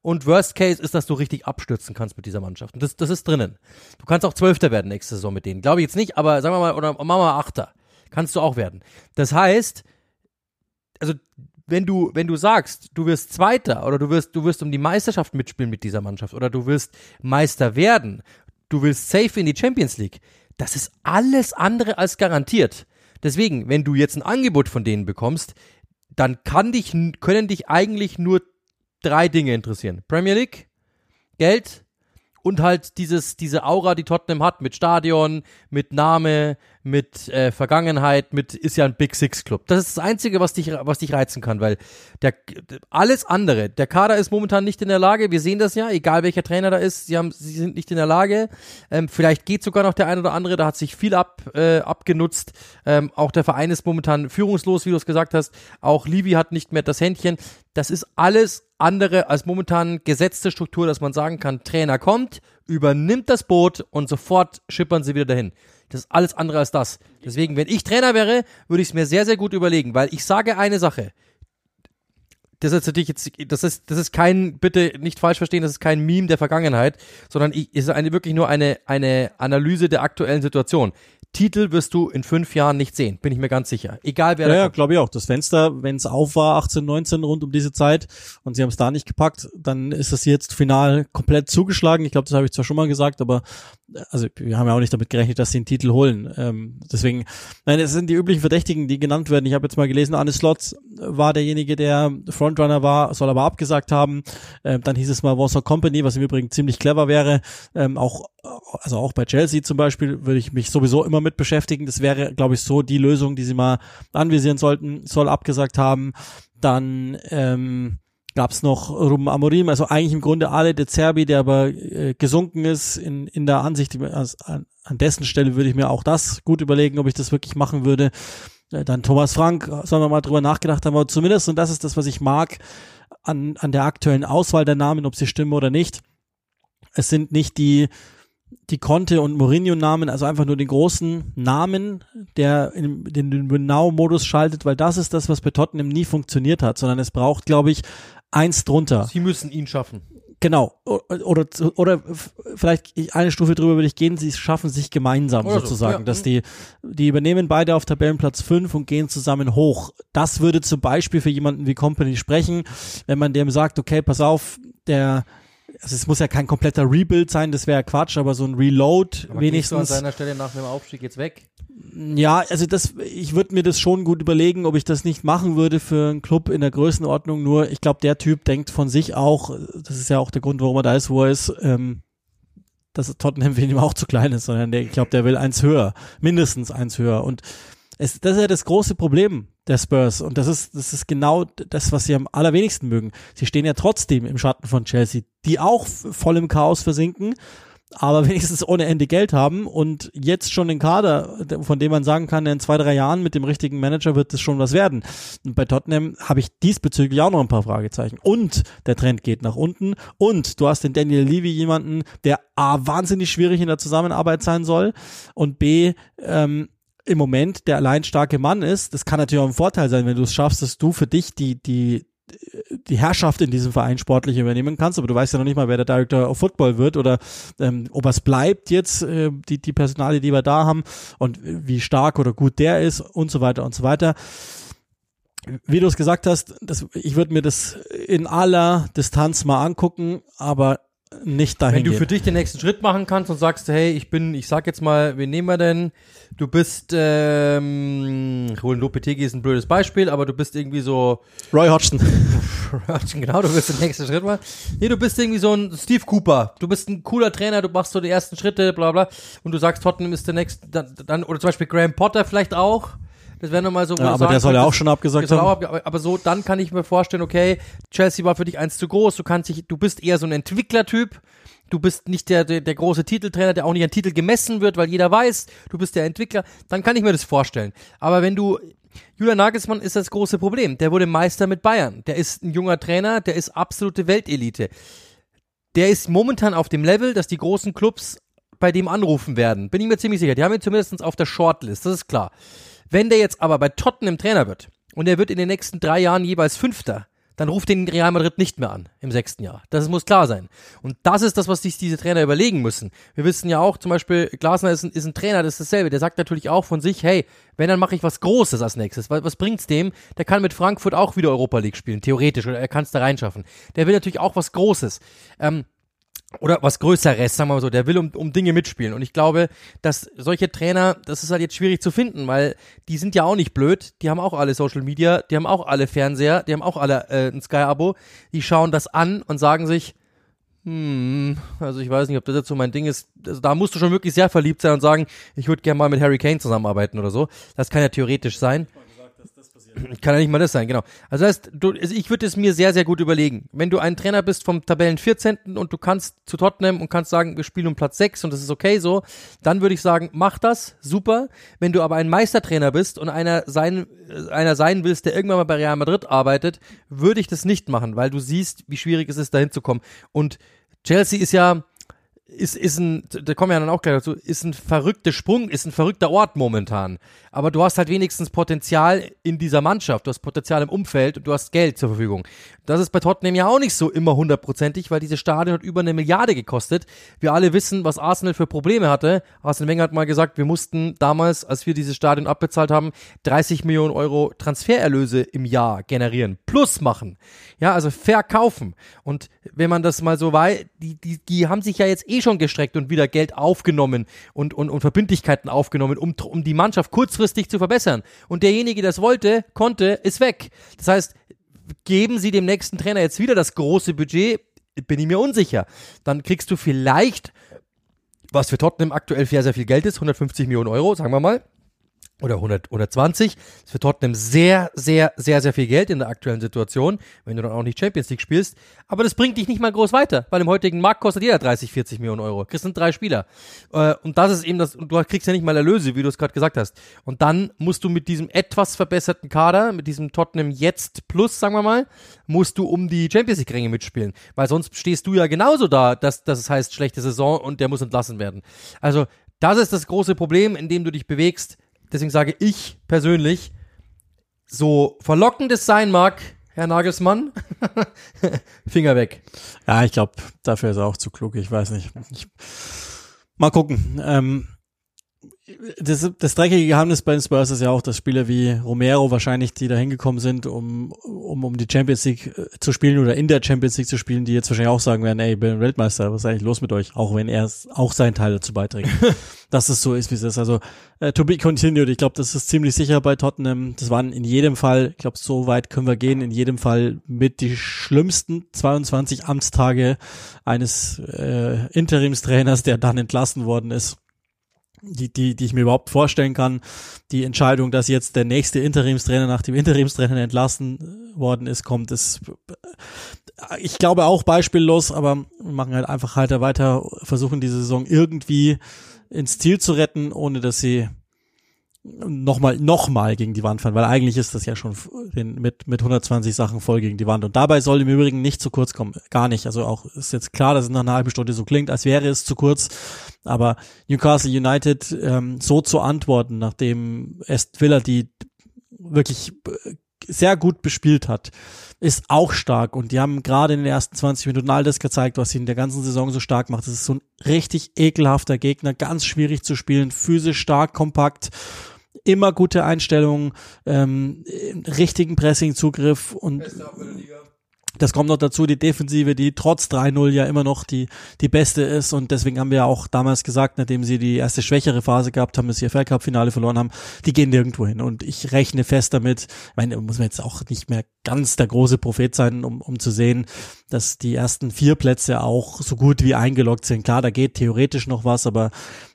Und Worst Case ist, dass du richtig abstürzen kannst mit dieser Mannschaft. Und das, das ist drinnen. Du kannst auch Zwölfter werden nächste Saison mit denen. Glaube ich jetzt nicht, aber sagen wir mal, oder machen wir mal Achter. Kannst du auch werden. Das heißt, also wenn du, wenn du sagst, du wirst Zweiter oder du wirst, du wirst um die Meisterschaft mitspielen mit dieser Mannschaft oder du wirst Meister werden, du willst safe in die Champions League, das ist alles andere als garantiert. Deswegen, wenn du jetzt ein Angebot von denen bekommst, dann kann dich, können dich eigentlich nur drei Dinge interessieren. Premier League, Geld und halt dieses, diese Aura, die Tottenham hat mit Stadion, mit Name, mit äh, Vergangenheit, mit ist ja ein Big Six Club. Das ist das Einzige, was dich, was dich reizen kann, weil der alles andere, der Kader ist momentan nicht in der Lage. Wir sehen das ja, egal welcher Trainer da ist, sie haben, sie sind nicht in der Lage. Ähm, vielleicht geht sogar noch der ein oder andere, da hat sich viel ab, äh, abgenutzt. Ähm, auch der Verein ist momentan führungslos, wie du es gesagt hast. Auch Livi hat nicht mehr das Händchen. Das ist alles andere als momentan gesetzte Struktur, dass man sagen kann, Trainer kommt, übernimmt das Boot und sofort schippern sie wieder dahin. Das ist alles andere als das. Deswegen, wenn ich Trainer wäre, würde ich es mir sehr, sehr gut überlegen, weil ich sage eine Sache. Das ist natürlich jetzt, das ist, das ist kein, bitte nicht falsch verstehen, das ist kein Meme der Vergangenheit, sondern ich, es ist eine, wirklich nur eine, eine Analyse der aktuellen Situation. Titel wirst du in fünf Jahren nicht sehen, bin ich mir ganz sicher. Egal wer Ja, ja glaube ich auch. Das Fenster, wenn es auf war, 18, 19 rund um diese Zeit und sie haben es da nicht gepackt, dann ist das jetzt final komplett zugeschlagen. Ich glaube, das habe ich zwar schon mal gesagt, aber äh, also wir haben ja auch nicht damit gerechnet, dass sie einen Titel holen. Ähm, deswegen, nein, es sind die üblichen Verdächtigen, die genannt werden. Ich habe jetzt mal gelesen, Arne Slotz war derjenige, der Frontrunner war, soll aber abgesagt haben. Ähm, dann hieß es mal Warsaw Company, was im Übrigen ziemlich clever wäre. Ähm, auch also auch bei Chelsea zum Beispiel würde ich mich sowieso immer mit beschäftigen. Das wäre, glaube ich, so die Lösung, die sie mal anvisieren sollten, soll abgesagt haben. Dann ähm, gab es noch Ruben Amorim, also eigentlich im Grunde alle De Zerbi, der aber äh, gesunken ist in, in der Ansicht, also an, an dessen Stelle würde ich mir auch das gut überlegen, ob ich das wirklich machen würde. Äh, Dann Thomas Frank, sollen wir mal drüber nachgedacht haben, aber zumindest, und das ist das, was ich mag, an, an der aktuellen Auswahl der Namen, ob sie stimmen oder nicht. Es sind nicht die die Conte und Mourinho-Namen, also einfach nur den großen Namen, der in, in den Genau-Modus schaltet, weil das ist das, was bei Tottenham nie funktioniert hat, sondern es braucht, glaube ich, eins drunter. Sie müssen ihn schaffen. Genau. Oder, oder vielleicht eine Stufe drüber würde ich gehen, sie schaffen sich gemeinsam Oder so, sozusagen, ja. dass die, die übernehmen beide auf Tabellenplatz 5 und gehen zusammen hoch. Das würde zum Beispiel für jemanden wie Company sprechen, wenn man dem sagt, okay, pass auf, der, also es muss ja kein kompletter Rebuild sein, das wäre Quatsch, aber so ein Reload Aber gehst du an wenigstens. seiner Stelle nach dem Aufstieg jetzt weg? Ja, also das, ich würde mir das schon gut überlegen, ob ich das nicht machen würde für einen Club in der Größenordnung. Nur, ich glaube, der Typ denkt von sich auch, das ist ja auch der Grund, warum er da ist, wo er ist, ähm, dass Tottenham für ihn auch zu klein ist, sondern der, ich glaube, der will eins höher, mindestens eins höher. Und es, das ist ja das große Problem der Spurs. Und das ist, das ist genau das, was sie am allerwenigsten mögen. Sie stehen ja trotzdem im Schatten von Chelsea, die auch voll im Chaos versinken, aber wenigstens ohne Ende Geld haben und jetzt schon den Kader, von dem man sagen kann, in zwei, drei Jahren mit dem richtigen Manager wird es schon was werden. Und bei Tottenham habe ich diesbezüglich auch noch ein paar Fragezeichen. Und der Trend geht nach unten. Und du hast den Daniel Levy jemanden, der A, wahnsinnig schwierig in der Zusammenarbeit sein soll und B, ähm, im Moment der allein starke Mann ist. Das kann natürlich auch ein Vorteil sein, wenn du es schaffst, dass du für dich die, die, die Herrschaft in diesem Verein sportlich übernehmen kannst, aber du weißt ja noch nicht mal, wer der Director of Football wird oder ähm, ob es bleibt jetzt, äh, die, die Personale, die wir da haben und wie stark oder gut der ist und so weiter und so weiter. Wie du es gesagt hast, das, ich würde mir das in aller Distanz mal angucken, aber nicht dahin. Wenn du gehen. für dich den nächsten Schritt machen kannst und sagst, hey, ich bin, ich sag jetzt mal, wen nehmen wir denn? Du bist, ähm, Roland Lopetegi ist ein blödes Beispiel, aber du bist irgendwie so, Roy Hodgson. genau, du bist den nächsten Schritt mal. Nee, du bist irgendwie so ein Steve Cooper. Du bist ein cooler Trainer, du machst so die ersten Schritte, bla bla. Und du sagst, Tottenham ist der nächste, dann, dann oder zum Beispiel Graham Potter vielleicht auch. Das wäre nochmal so, Ja, aber der soll ja auch schon abgesagt haben. abge- aber, aber so, dann kann ich mir vorstellen, okay, Chelsea war für dich eins zu groß, du kannst dich, du bist eher so ein Entwicklertyp. Du bist nicht der, der, der große Titeltrainer, der auch nicht an Titel gemessen wird, weil jeder weiß, du bist der Entwickler. Dann kann ich mir das vorstellen. Aber wenn du, Julian Nagelsmann ist das große Problem. Der wurde Meister mit Bayern. Der ist ein junger Trainer, der ist absolute Weltelite. Der ist momentan auf dem Level, dass die großen Clubs bei dem anrufen werden. Bin ich mir ziemlich sicher. Die haben ihn zumindest auf der Shortlist, das ist klar. Wenn der jetzt aber bei Tottenham Trainer wird und er wird in den nächsten drei Jahren jeweils Fünfter, dann ruft den Real Madrid nicht mehr an im sechsten Jahr. Das muss klar sein. Und das ist das, was sich diese Trainer überlegen müssen. Wir wissen ja auch, zum Beispiel, Glasner ist ein, ist ein Trainer, das ist dasselbe. Der sagt natürlich auch von sich, hey, wenn, dann mache ich was Großes als nächstes. Was, was bringt's dem? Der kann mit Frankfurt auch wieder Europa League spielen, theoretisch, oder er kann es da reinschaffen. Der will natürlich auch was Großes. Ähm, oder was Größeres, sagen wir mal so, der will um, um Dinge mitspielen. Und ich glaube, dass solche Trainer, das ist halt jetzt schwierig zu finden, weil die sind ja auch nicht blöd, die haben auch alle Social Media, die haben auch alle Fernseher, die haben auch alle äh, ein Sky-Abo, die schauen das an und sagen sich, hm, also ich weiß nicht, ob das jetzt so mein Ding ist. Also da musst du schon wirklich sehr verliebt sein und sagen, ich würde gerne mal mit Harry Kane zusammenarbeiten oder so. Das kann ja theoretisch sein. Kann ja nicht mal das sein, genau. Also das heißt, du, ich würde es mir sehr, sehr gut überlegen. Wenn du ein Trainer bist vom Tabellen 14. und du kannst zu Tottenham und kannst sagen, wir spielen um Platz 6 und das ist okay so, dann würde ich sagen, mach das, super. Wenn du aber ein Meistertrainer bist und einer sein, äh, einer sein willst, der irgendwann mal bei Real Madrid arbeitet, würde ich das nicht machen, weil du siehst, wie schwierig es ist, dahin zu kommen. Und Chelsea ist ja, ist, ist ein, da kommen wir ja dann auch gleich dazu, ist ein verrückter Sprung, ist ein verrückter Ort momentan. Aber du hast halt wenigstens Potenzial in dieser Mannschaft, du hast Potenzial im Umfeld und du hast Geld zur Verfügung. Das ist bei Tottenham ja auch nicht so immer hundertprozentig, weil dieses Stadion hat über eine Milliarde gekostet. Wir alle wissen, was Arsenal für Probleme hatte. Arsene Wenger hat mal gesagt, wir mussten damals, als wir dieses Stadion abbezahlt haben, 30 Millionen Euro Transfererlöse im Jahr generieren, plus machen. Ja, also verkaufen. Und wenn man das mal so weiß, die, die, die haben sich ja jetzt eh schon gestreckt und wieder Geld aufgenommen und, und, und Verbindlichkeiten aufgenommen, um, um die Mannschaft kurzfristig zu verbessern. Und derjenige, der das wollte, konnte, ist weg. Das heißt, geben sie dem nächsten Trainer jetzt wieder das große Budget, bin ich mir unsicher. Dann kriegst du vielleicht, was für Tottenham aktuell sehr, sehr viel Geld ist, 150 Millionen Euro, sagen wir mal, oder 100, 120. Das ist für Tottenham sehr, sehr, sehr, sehr viel Geld in der aktuellen Situation, wenn du dann auch nicht Champions League spielst. Aber das bringt dich nicht mal groß weiter, weil im heutigen Markt kostet jeder 30, 40 Millionen Euro. Kriegst sind drei Spieler. Äh, Und das ist eben das, und du kriegst ja nicht mal Erlöse, wie du es gerade gesagt hast. Und dann musst du mit diesem etwas verbesserten Kader, mit diesem Tottenham jetzt plus, sagen wir mal, musst du um die Champions League Ränge mitspielen. Weil sonst stehst du ja genauso da, dass, dass es heißt schlechte Saison und der muss entlassen werden. Also, das ist das große Problem, in dem du dich bewegst. Deswegen sage ich persönlich, so verlockend es sein mag, Herr Nagelsmann, Finger weg. Ja, ich glaube, dafür ist er auch zu klug. Ich weiß nicht. Ich, mal gucken. Ähm, das, das dreckige Geheimnis bei den Spurs ist ja auch, dass Spieler wie Romero wahrscheinlich, die da hingekommen sind, um, um, um die Champions League äh, zu spielen oder in der Champions League zu spielen, die jetzt wahrscheinlich auch sagen werden, ey, ich bin Weltmeister, was ist eigentlich los mit euch? Auch wenn er auch seinen Teil dazu beiträgt. dass es so ist, wie es ist. Also äh, to be continued. Ich glaube, das ist ziemlich sicher bei Tottenham. Das waren in jedem Fall, ich glaube, so weit können wir gehen, in jedem Fall mit die schlimmsten 22 Amtstage eines äh, Interimstrainers, der dann entlassen worden ist. Die, die, die ich mir überhaupt vorstellen kann. Die Entscheidung, dass jetzt der nächste Interimstrainer nach dem Interimstrainer entlassen worden ist, kommt, ist, ich glaube auch beispiellos, aber wir machen halt einfach halt weiter, versuchen diese Saison irgendwie ins Ziel zu retten, ohne dass sie nochmal nochmal gegen die Wand fahren, weil eigentlich ist das ja schon mit mit 120 Sachen voll gegen die Wand und dabei soll im Übrigen nicht zu kurz kommen, gar nicht. Also auch ist jetzt klar, dass es nach einer halben Stunde so klingt, als wäre es zu kurz, aber Newcastle United ähm, so zu antworten, nachdem Est Villa die wirklich sehr gut bespielt hat, ist auch stark. Und die haben gerade in den ersten 20 Minuten all das gezeigt, was sie in der ganzen Saison so stark macht. Das ist so ein richtig ekelhafter Gegner, ganz schwierig zu spielen, physisch stark, kompakt immer gute Einstellungen, ähm, richtigen Pressing-Zugriff und das kommt noch dazu, die Defensive, die trotz 3-0 ja immer noch die, die beste ist. Und deswegen haben wir auch damals gesagt, nachdem sie die erste schwächere Phase gehabt haben, das EFL Cup Finale verloren haben, die gehen nirgendwo hin. Und ich rechne fest damit, ich meine, muss man jetzt auch nicht mehr ganz der große Prophet sein, um, um zu sehen, dass die ersten vier Plätze auch so gut wie eingeloggt sind. Klar, da geht theoretisch noch was, aber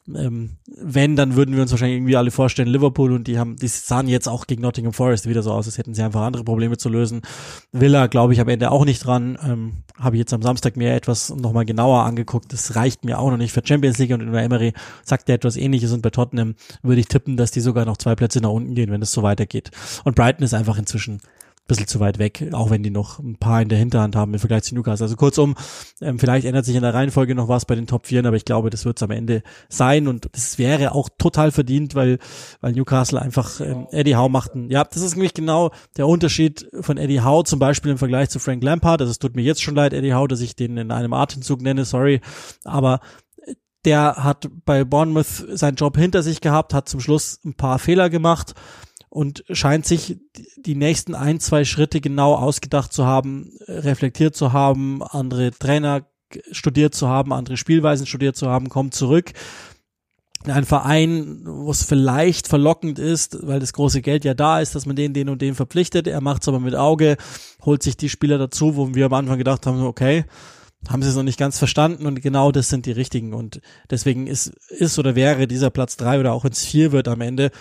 ähm, wenn, dann würden wir uns wahrscheinlich irgendwie alle vorstellen, Liverpool und die haben, die sahen jetzt auch gegen Nottingham Forest wieder so aus, als hätten sie einfach andere Probleme zu lösen. Villa, glaube ich, am Ende auch nicht dran. Ähm, Habe ich jetzt am Samstag mir etwas nochmal genauer angeguckt. Das reicht mir auch noch nicht für Champions League und in der Emery sagt er etwas ähnliches und bei Tottenham würde ich tippen, dass die sogar noch zwei Plätze nach unten gehen, wenn es so weitergeht. Und Brighton ist einfach inzwischen bisschen zu weit weg, auch wenn die noch ein paar in der Hinterhand haben im Vergleich zu Newcastle. Also kurzum, ähm, vielleicht ändert sich in der Reihenfolge noch was bei den Top 4, aber ich glaube, das wird es am Ende sein und es wäre auch total verdient, weil, weil Newcastle einfach ähm, Eddie Howe machten. Ja, das ist nämlich genau der Unterschied von Eddie Howe zum Beispiel im Vergleich zu Frank Lampard. Also es tut mir jetzt schon leid, Eddie Howe, dass ich den in einem Atemzug nenne, sorry, aber der hat bei Bournemouth seinen Job hinter sich gehabt, hat zum Schluss ein paar Fehler gemacht und scheint sich die nächsten ein, zwei Schritte genau ausgedacht zu haben, reflektiert zu haben, andere Trainer studiert zu haben, andere Spielweisen studiert zu haben, kommt zurück. Ein Verein, wo es vielleicht verlockend ist, weil das große Geld ja da ist, dass man den, den und den verpflichtet. Er macht es aber mit Auge, holt sich die Spieler dazu, wo wir am Anfang gedacht haben, okay, haben sie es noch nicht ganz verstanden und genau das sind die richtigen. Und deswegen ist, ist oder wäre dieser Platz drei oder auch ins vier wird am Ende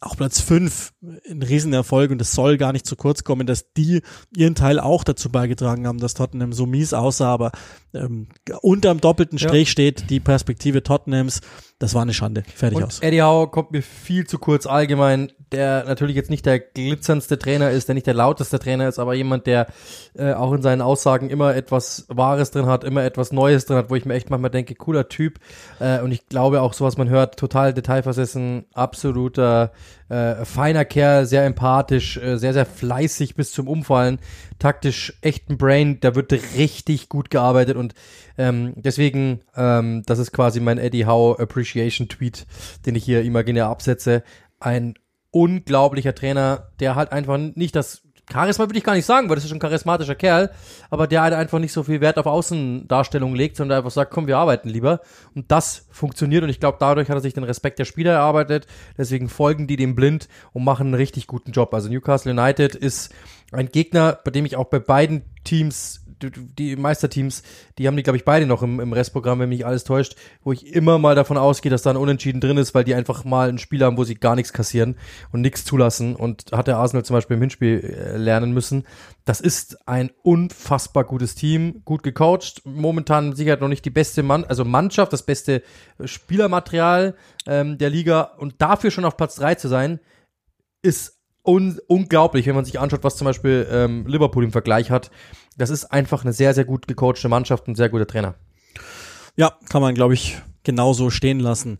auch Platz fünf ein Riesenerfolg und es soll gar nicht zu kurz kommen, dass die ihren Teil auch dazu beigetragen haben, dass Tottenham so mies aussah, aber ähm, unterm doppelten Strich ja. steht die Perspektive Tottenhams. Das war eine Schande. Fertig und aus. Eddie Howe kommt mir viel zu kurz allgemein, der natürlich jetzt nicht der glitzerndste Trainer ist, der nicht der lauteste Trainer ist, aber jemand, der äh, auch in seinen Aussagen immer etwas Wahres drin hat, immer etwas Neues drin hat, wo ich mir echt manchmal denke, cooler Typ. Äh, und ich glaube auch so, was man hört, total detailversessen, absoluter äh, feiner Kerl, sehr empathisch, äh, sehr, sehr fleißig bis zum Umfallen, taktisch echt ein Brain, da wird richtig gut gearbeitet und ähm, deswegen, ähm, das ist quasi mein Eddie Howe Appreciation Tweet, den ich hier imaginär absetze. Ein unglaublicher Trainer, der halt einfach nicht das Charisma würde ich gar nicht sagen, weil das ist schon ein charismatischer Kerl, aber der halt einfach nicht so viel Wert auf Außendarstellung legt, sondern einfach sagt, komm, wir arbeiten lieber. Und das funktioniert und ich glaube, dadurch hat er sich den Respekt der Spieler erarbeitet. Deswegen folgen die dem blind und machen einen richtig guten Job. Also Newcastle United ist ein Gegner, bei dem ich auch bei beiden Teams die Meisterteams, die haben die, glaube ich, beide noch im, im Restprogramm, wenn mich alles täuscht, wo ich immer mal davon ausgehe, dass da ein Unentschieden drin ist, weil die einfach mal ein Spiel haben, wo sie gar nichts kassieren und nichts zulassen. Und hat der Arsenal zum Beispiel im Hinspiel äh, lernen müssen. Das ist ein unfassbar gutes Team, gut gecoacht. Momentan sicher noch nicht die beste Mann, also Mannschaft, das beste Spielermaterial ähm, der Liga und dafür schon auf Platz drei zu sein, ist un unglaublich, wenn man sich anschaut, was zum Beispiel ähm, Liverpool im Vergleich hat. Das ist einfach eine sehr, sehr gut gecoachte Mannschaft und sehr guter Trainer. Ja, kann man, glaube ich, genauso stehen lassen.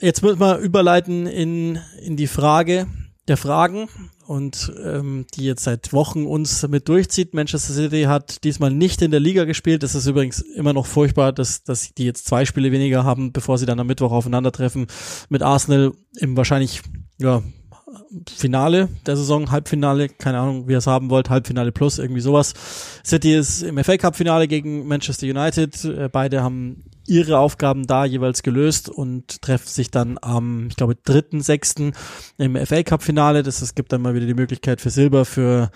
Jetzt müssen wir überleiten in, in die Frage der Fragen und ähm, die jetzt seit Wochen uns damit durchzieht. Manchester City hat diesmal nicht in der Liga gespielt. Das ist übrigens immer noch furchtbar, dass, dass die jetzt zwei Spiele weniger haben, bevor sie dann am Mittwoch aufeinandertreffen mit Arsenal im wahrscheinlich ja, Finale der Saison, Halbfinale, keine Ahnung, wie ihr es haben wollt, Halbfinale plus, irgendwie sowas. City ist im FA Cup Finale gegen Manchester United. Äh, beide haben ihre Aufgaben da jeweils gelöst und treffen sich dann am, ich glaube, dritten, sechsten im FA Cup Finale. Das, es gibt dann mal wieder die Möglichkeit für Silber für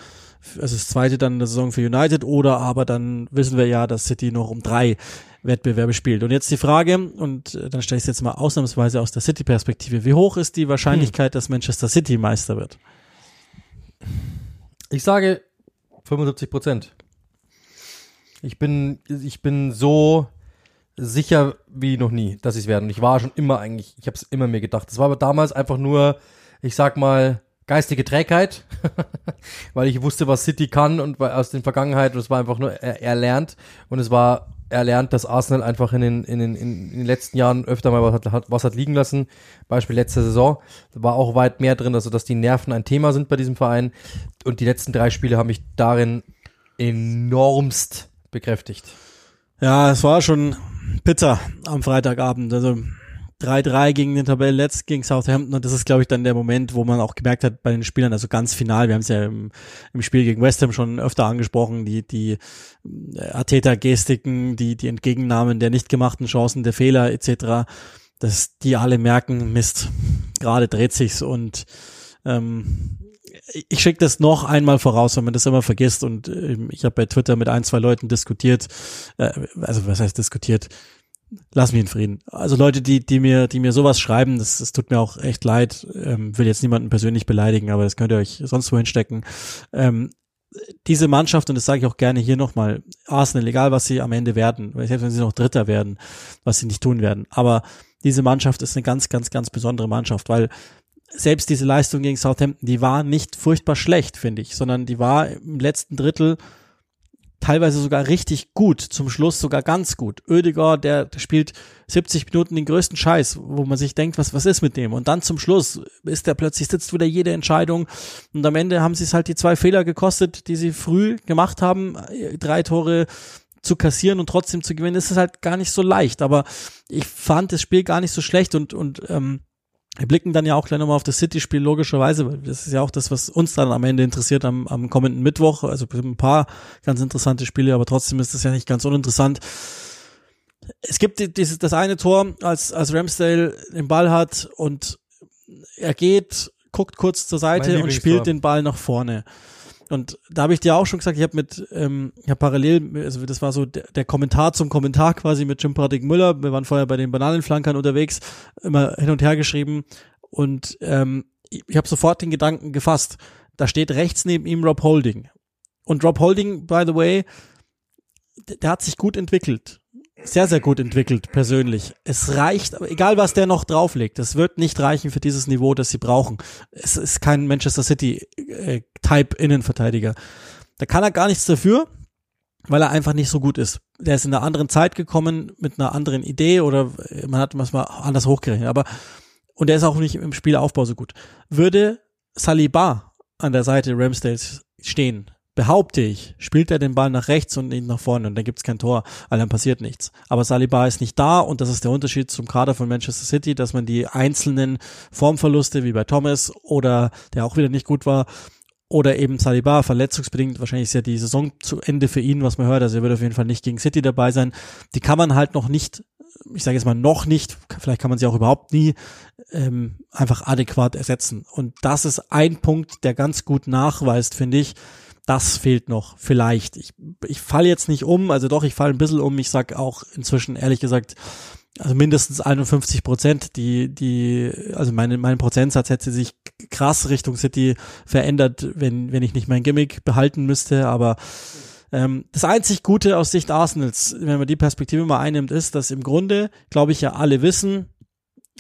also das zweite dann in der Saison für United oder aber dann wissen wir ja, dass City noch um drei Wettbewerbe spielt. Und jetzt die Frage, und äh, dann stelle ich es jetzt mal ausnahmsweise aus der City-Perspektive. Wie hoch ist die Wahrscheinlichkeit, hm. dass Manchester City Meister wird? Ich sage 75 Prozent. Ich bin, ich bin so sicher wie noch nie, dass sie es werden. Und ich war schon immer eigentlich, ich habe es immer mir gedacht. Das war aber damals einfach nur, ich sag mal, geistige Trägheit, weil ich wusste, was City kann und aus den Vergangenheit und es war einfach nur er erlernt und es war erlernt, dass Arsenal einfach in den, in den, in den letzten Jahren öfter mal was hat, was hat liegen lassen. Beispiel letzte Saison. War auch weit mehr drin, also dass die Nerven ein Thema sind bei diesem Verein. Und die letzten drei Spiele haben mich darin enormst bekräftigt. Ja, es war schon bitter am Freitagabend. Also 3-3 gegen den Tabellenletz gegen Southampton. Und das ist, glaube ich, dann der Moment, wo man auch gemerkt hat bei den Spielern, also ganz final, wir haben es ja im, im, Spiel gegen West Ham schon öfter angesprochen, die, die äh, Ateta-Gestiken, die, die Entgegennahmen der nicht gemachten Chancen, der Fehler etc., dass die alle merken, Mist, gerade dreht sich's. Und ähm, ich schicke das noch einmal voraus, wenn man das immer vergisst. Und äh, ich habe bei Twitter mit ein, zwei Leuten diskutiert, äh, also was heißt diskutiert, lass mich in Frieden. Also Leute, die, die mir, die mir sowas schreiben, das, das tut mir auch echt leid. Ähm, will jetzt niemanden persönlich beleidigen, aber das könnt ihr euch sonst wohin stecken. Ähm, diese Mannschaft, und das sage ich auch gerne hier nochmal, Arsenal, egal was sie am Ende werden, selbst wenn sie noch Dritter werden, was sie nicht tun werden, aber diese Mannschaft ist eine ganz, ganz, ganz besondere Mannschaft, weil selbst diese Leistung gegen Southampton, die war nicht furchtbar schlecht, finde ich, sondern die war im letzten Drittel teilweise sogar richtig gut, zum Schluss sogar ganz gut. Oedegaard, der, der spielt 70 Minuten den größten Scheiß, wo man sich denkt, was, was ist mit dem? Und dann zum Schluss ist der plötzlich, sitzt wieder jede Entscheidung und am Ende haben sie es halt die zwei Fehler gekostet, die sie früh gemacht haben, drei Tore zu kassieren und trotzdem zu gewinnen, ist es halt gar nicht so leicht. Aber ich fand das Spiel gar nicht so schlecht und, und ähm, wir blicken dann ja auch gleich nochmal auf das City-Spiel, logischerweise, weil das ist ja auch das, was uns dann am Ende interessiert am, am kommenden Mittwoch. Also ein paar ganz interessante Spiele, aber trotzdem ist das ja nicht ganz uninteressant. Es gibt dieses, das eine Tor, als, als Ramsdale den Ball hat und er geht, guckt kurz zur Seite und spielt den Ball nach vorne. Und da habe ich dir auch schon gesagt, ich habe mit, ähm, ich habe parallel, also das war so der, der, Kommentar zum Kommentar quasi mit Jim Patrick Müller. Wir waren vorher bei den Bananenflankern unterwegs, immer hin und her geschrieben und ähm, ich, ich habe sofort den Gedanken gefasst. Da steht rechts neben ihm Rob Holding. Und Rob Holding, by the way, der, der hat sich gut entwickelt sehr, sehr gut entwickelt, persönlich. Es reicht, egal was der noch drauflegt, es wird nicht reichen für dieses Niveau, das sie brauchen. Es ist kein Manchester City äh, Innenverteidiger. Da kann er gar nichts dafür, weil er einfach nicht so gut ist. Der ist in einer anderen Zeit gekommen, mit einer anderen Idee oder man hat es mal anders hochgerechnet, aber und er ist auch nicht im Spielaufbau so gut. Würde Saliba an der Seite Ramsdales stehen, behaupte ich, spielt er den Ball nach rechts und nicht nach vorne und dann gibt's kein Tor, weil dann passiert nichts. Aber Saliba ist nicht da und das ist der Unterschied zum Kader von Manchester City, dass man die einzelnen Formverluste wie bei Thomas oder der auch wieder nicht gut war oder eben Saliba verletzungsbedingt, wahrscheinlich ist ja die Saison zu Ende für ihn, was man hört, also er wird auf jeden Fall nicht gegen City dabei sein. Die kann man halt noch nicht, ich sage jetzt mal noch nicht, vielleicht kann man sie auch überhaupt nie ähm, einfach adäquat ersetzen. Und das ist ein Punkt, der ganz gut nachweist, finde ich, das fehlt noch, vielleicht. Ich, ich falle jetzt nicht um, also doch, ich falle ein bisschen um. Ich sag auch inzwischen, ehrlich gesagt, also mindestens 51 Prozent, die, die, also meine, mein Prozentsatz hätte sich krass Richtung City verändert, wenn, wenn ich nicht mein Gimmick behalten müsste, aber ähm, das einzig Gute aus Sicht Arsenals, wenn man die Perspektive mal einnimmt, ist, dass im Grunde, glaube ich, ja alle wissen,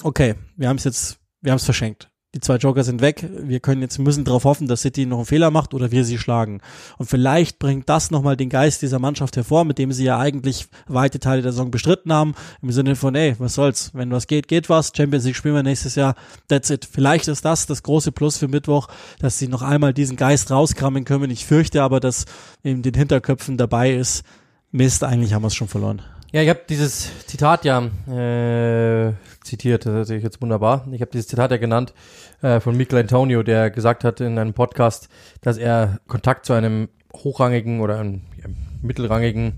okay, wir haben es jetzt, wir haben es verschenkt die zwei Joker sind weg, wir können jetzt müssen darauf hoffen, dass City noch einen Fehler macht oder wir sie schlagen. Und vielleicht bringt das nochmal den Geist dieser Mannschaft hervor, mit dem sie ja eigentlich weite Teile der Saison bestritten haben, im Sinne von, ey, was soll's, wenn was geht, geht was, Champions League spielen wir nächstes Jahr, that's it. Vielleicht ist das das große Plus für Mittwoch, dass sie noch einmal diesen Geist rauskramen können. Ich fürchte aber, dass in den Hinterköpfen dabei ist, Mist, eigentlich haben wir es schon verloren. Ja, ich habe dieses Zitat ja äh, zitiert, das ist jetzt wunderbar. Ich habe dieses Zitat ja genannt äh, von Michael Antonio, der gesagt hat in einem Podcast, dass er Kontakt zu einem hochrangigen oder einem mittelrangigen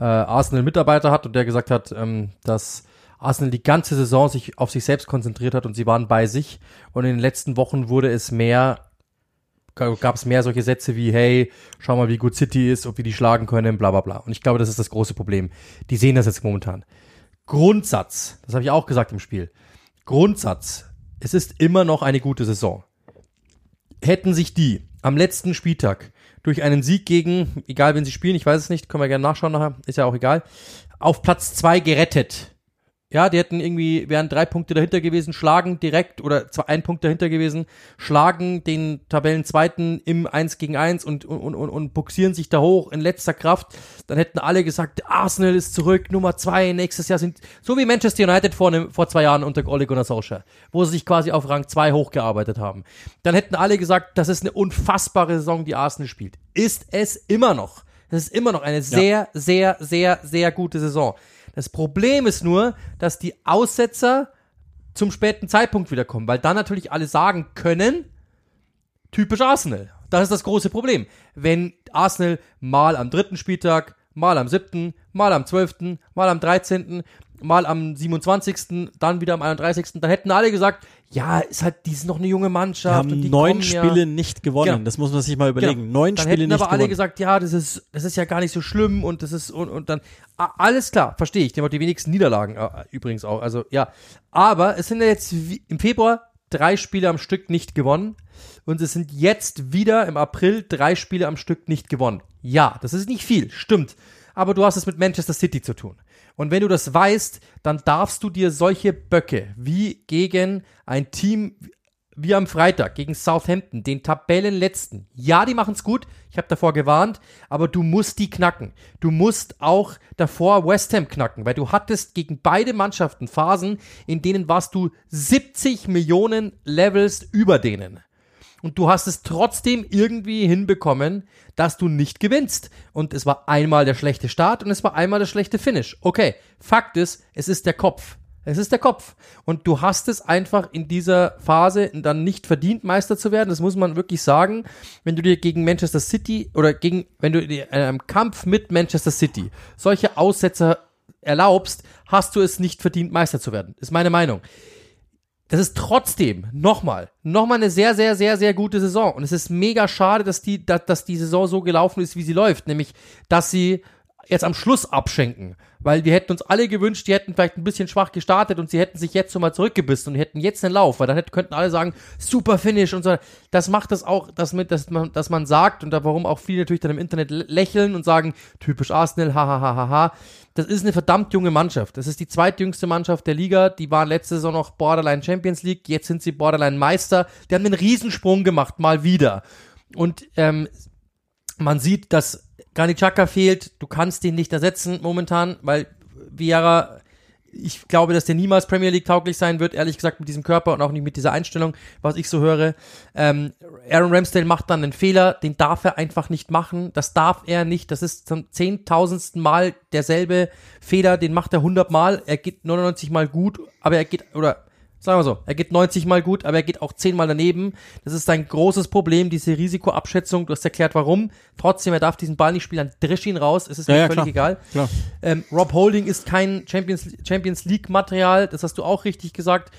äh, Arsenal-Mitarbeiter hat und der gesagt hat, ähm, dass Arsenal die ganze Saison sich auf sich selbst konzentriert hat und sie waren bei sich und in den letzten Wochen wurde es mehr gab es mehr solche Sätze wie, hey, schau mal, wie gut City ist, ob wir die schlagen können, bla bla bla. Und ich glaube, das ist das große Problem. Die sehen das jetzt momentan. Grundsatz, das habe ich auch gesagt im Spiel. Grundsatz, es ist immer noch eine gute Saison. Hätten sich die am letzten Spieltag durch einen Sieg gegen, egal wen sie spielen, ich weiß es nicht, können wir gerne nachschauen nachher, ist ja auch egal, auf Platz zwei gerettet. Ja, die hätten irgendwie, wären drei Punkte dahinter gewesen, schlagen direkt oder zwei, ein Punkt dahinter gewesen, schlagen den Tabellenzweiten im 1 gegen 1 und, und, und, und buxieren sich da hoch in letzter Kraft. Dann hätten alle gesagt, Arsenal ist zurück, Nummer zwei, nächstes Jahr sind, so wie Manchester United vor, ne, vor zwei Jahren unter Ole Gunnar Solskjaer, wo sie sich quasi auf Rang zwei hochgearbeitet haben. Dann hätten alle gesagt, das ist eine unfassbare Saison, die Arsenal spielt. Ist es immer noch. Das ist immer noch eine sehr, ja. sehr, sehr, sehr gute Saison. Das Problem ist nur, dass die Aussetzer zum späten Zeitpunkt wiederkommen, weil dann natürlich alle sagen können, typisch Arsenal. Das ist das große Problem. Wenn Arsenal mal am dritten Spieltag, mal am siebten, mal am zwölften, mal am dreizehnten, mal am 27., dann wieder am 31., dann hätten alle gesagt, ja, ist halt, die sind noch eine junge Mannschaft. Die haben die neun Spiele ja. nicht gewonnen. Genau. Das muss man sich mal überlegen. Genau. Neun dann Spiele hätten nicht aber alle gesagt, ja, das ist, das ist ja gar nicht so schlimm und das ist, und, und dann, alles klar, verstehe ich. Die haben auch die wenigsten Niederlagen äh, übrigens auch. Also, ja. Aber es sind ja jetzt im Februar drei Spiele am Stück nicht gewonnen. Und es sind jetzt wieder im April drei Spiele am Stück nicht gewonnen. Ja, das ist nicht viel, stimmt. Aber du hast es mit Manchester City zu tun. Und wenn du das weißt, dann darfst du dir solche Böcke wie gegen ein Team wie am Freitag gegen Southampton, den Tabellenletzten. Ja, die machen's gut. Ich habe davor gewarnt, aber du musst die knacken. Du musst auch davor West Ham knacken, weil du hattest gegen beide Mannschaften Phasen, in denen warst du 70 Millionen Levels über denen und du hast es trotzdem irgendwie hinbekommen, dass du nicht gewinnst. Und es war einmal der schlechte Start und es war einmal das schlechte Finish. Okay, Fakt ist, es ist der Kopf. Es ist der Kopf. Und du hast es einfach in dieser Phase dann nicht verdient, Meister zu werden. Das muss man wirklich sagen. Wenn du dir gegen Manchester City oder gegen, wenn du dir in einem Kampf mit Manchester City solche Aussetzer erlaubst, hast du es nicht verdient, Meister zu werden. Ist meine Meinung das ist trotzdem nochmal, nochmal eine sehr, sehr, sehr, sehr gute Saison. Und es ist mega schade, dass die, dass, die Saison so gelaufen ist, wie sie läuft. Nämlich, dass sie jetzt am Schluss abschenken. Weil wir hätten uns alle gewünscht, die hätten vielleicht ein bisschen schwach gestartet und sie hätten sich jetzt so mal zurückgebissen und hätten jetzt einen Lauf, weil dann hätten, könnten alle sagen, super Finish und so. Das macht das auch, dass, mit, dass, man, dass man sagt und da warum auch viele natürlich dann im Internet lächeln und sagen, typisch Arsenal, hahaha. Ha, ha, ha, das ist eine verdammt junge Mannschaft. Das ist die zweitjüngste Mannschaft der Liga. Die waren letzte Saison noch Borderline Champions League. Jetzt sind sie Borderline Meister. Die haben einen Riesensprung gemacht, mal wieder. Und ähm, man sieht, dass Granit Xhaka fehlt. Du kannst den nicht ersetzen momentan, weil Vieira ich glaube, dass der niemals Premier League tauglich sein wird, ehrlich gesagt, mit diesem Körper und auch nicht mit dieser Einstellung, was ich so höre. Ähm, Aaron Ramsdale macht dann einen Fehler, den darf er einfach nicht machen. Das darf er nicht. Das ist zum zehntausendsten Mal derselbe Fehler, den macht er hundertmal. Er geht 99 Mal gut, aber er geht, oder Sagen wir so, er geht 90 mal gut, aber er geht auch 10 mal daneben. Das ist ein großes Problem, diese Risikoabschätzung. Du hast erklärt, warum. Trotzdem, er darf diesen Ball nicht spielen, dann drisch ihn raus. Es ist ja, mir ja, völlig klar. egal. Klar. Ähm, Rob Holding ist kein Champions, Champions League Material. Das hast du auch richtig gesagt.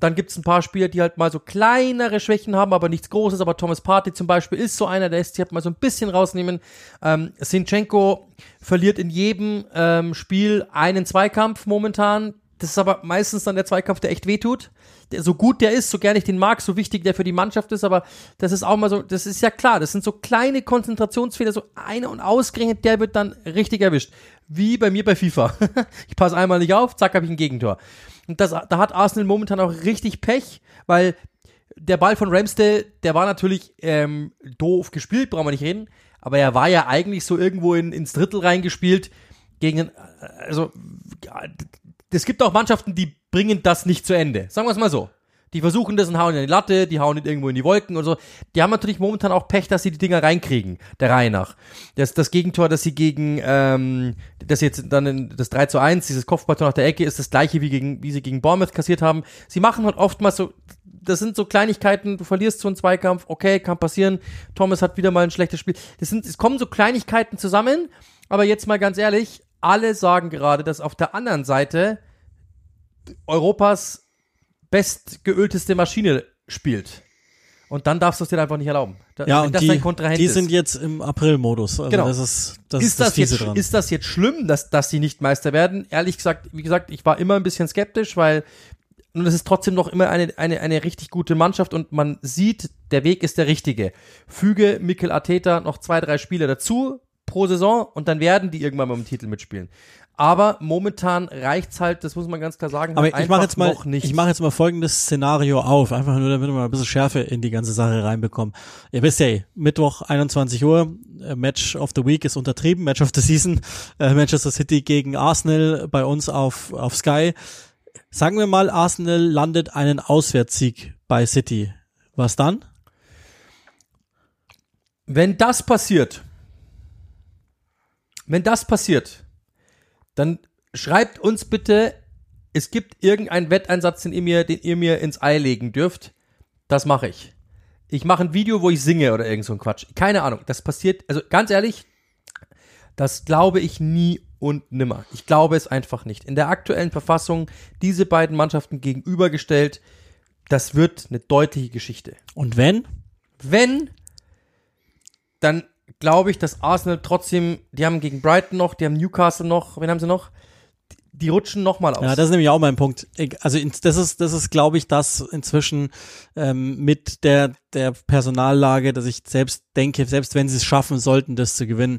Dann gibt's ein paar Spieler, die halt mal so kleinere Schwächen haben, aber nichts Großes. Aber Thomas Party zum Beispiel ist so einer, der ist die halt mal so ein bisschen rausnehmen. Ähm, Sinchenko verliert in jedem ähm, Spiel einen Zweikampf momentan. Das ist aber meistens dann der Zweikampf, der echt wehtut. Der, so gut der ist, so gern ich den mag, so wichtig der für die Mannschaft ist, aber das ist auch mal so, das ist ja klar, das sind so kleine Konzentrationsfehler, so eine und ausgerechnet, der wird dann richtig erwischt. Wie bei mir bei FIFA. ich passe einmal nicht auf, zack, habe ich ein Gegentor. Und das, da hat Arsenal momentan auch richtig Pech, weil der Ball von Ramsdale, der war natürlich ähm, doof gespielt, brauchen wir nicht reden, aber er war ja eigentlich so irgendwo in, ins Drittel reingespielt gegen, also es gibt auch Mannschaften, die bringen das nicht zu Ende. Sagen wir es mal so. Die versuchen das und hauen in die Latte, die hauen nicht irgendwo in die Wolken und so. Die haben natürlich momentan auch Pech, dass sie die Dinger reinkriegen, der Reihe nach. Das, das Gegentor, das sie gegen, ähm, das jetzt dann in, das 3 zu 1, dieses Kopfballtor nach der Ecke, ist das gleiche, wie, gegen, wie sie gegen Bournemouth kassiert haben. Sie machen halt oftmals so, das sind so Kleinigkeiten, du verlierst so einen Zweikampf, okay, kann passieren. Thomas hat wieder mal ein schlechtes Spiel. Das sind, es kommen so Kleinigkeiten zusammen, aber jetzt mal ganz ehrlich, alle sagen gerade, dass auf der anderen Seite Europas bestgeölteste Maschine spielt. Und dann darfst du es dir einfach nicht erlauben. Da, ja, und die, die sind jetzt im April-Modus. Also genau. Das ist, das ist, das, das jetzt, dran. ist das jetzt schlimm, dass, dass sie nicht Meister werden? Ehrlich gesagt, wie gesagt, ich war immer ein bisschen skeptisch, weil und es ist trotzdem noch immer eine, eine, eine richtig gute Mannschaft und man sieht, der Weg ist der richtige. Füge Mikel Arteta noch zwei, drei Spiele dazu pro Saison und dann werden die irgendwann mal im Titel mitspielen. Aber momentan reicht's halt, das muss man ganz klar sagen, Aber halt ich mache einfach jetzt mal, ich mache jetzt mal folgendes Szenario auf, einfach nur, damit wir mal ein bisschen Schärfe in die ganze Sache reinbekommen. Ihr wisst ja, Mittwoch 21 Uhr, äh, Match of the Week ist untertrieben, Match of the Season, äh, Manchester City gegen Arsenal bei uns auf auf Sky. Sagen wir mal, Arsenal landet einen Auswärtssieg bei City. Was dann? Wenn das passiert, wenn das passiert, dann schreibt uns bitte, es gibt irgendeinen Wetteinsatz, den ihr mir, den ihr mir ins Ei legen dürft. Das mache ich. Ich mache ein Video, wo ich singe oder irgend so ein Quatsch. Keine Ahnung. Das passiert, also ganz ehrlich, das glaube ich nie und nimmer. Ich glaube es einfach nicht. In der aktuellen Verfassung diese beiden Mannschaften gegenübergestellt, das wird eine deutliche Geschichte. Und wenn? Wenn, dann glaube ich, dass Arsenal trotzdem, die haben gegen Brighton noch, die haben Newcastle noch, wen haben sie noch? Die, rutschen noch mal aus. Ja, das ist nämlich auch mein Punkt. Also das ist, das ist, glaube ich, das inzwischen ähm, mit der der Personallage, dass ich selbst denke, selbst wenn sie es schaffen sollten, das zu gewinnen,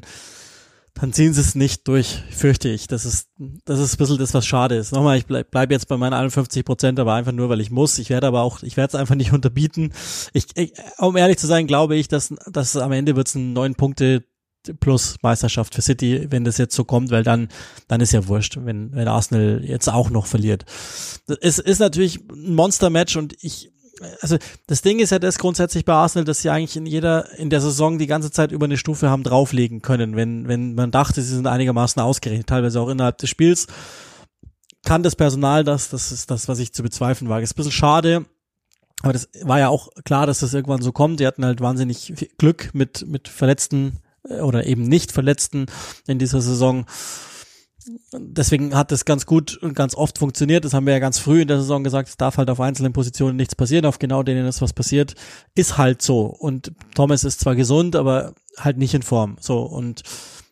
dann ziehen sie es nicht durch, fürchte ich. Das ist, das ist ein bisschen das, was schade ist. Nochmal, ich bleib, bleib jetzt bei meinen 51 Prozent, aber einfach nur, weil ich muss. Ich werde aber auch, ich werde es einfach nicht unterbieten. Ich, ich, um ehrlich zu sein, glaube ich, dass, dass am Ende wird es ein neun Punkte plus Meisterschaft für City, wenn das jetzt so kommt, weil dann, dann ist ja wurscht, wenn, wenn Arsenal jetzt auch noch verliert. Es ist natürlich ein Monster-Match und ich, also das Ding ist ja das grundsätzlich bei Arsenal, dass sie eigentlich in jeder, in der Saison die ganze Zeit über eine Stufe haben drauflegen können, wenn, wenn man dachte, sie sind einigermaßen ausgerechnet, teilweise auch innerhalb des Spiels. Kann das Personal das, das ist das, was ich zu bezweifeln wage. Ist ein bisschen schade, aber das war ja auch klar, dass das irgendwann so kommt. Die hatten halt wahnsinnig Glück mit, mit Verletzten äh, oder eben nicht Verletzten in dieser Saison. Deswegen hat das ganz gut und ganz oft funktioniert. Das haben wir ja ganz früh in der Saison gesagt. Es darf halt auf einzelnen Positionen nichts passieren. Auf genau denen ist was passiert. Ist halt so. Und Thomas ist zwar gesund, aber halt nicht in Form. So. Und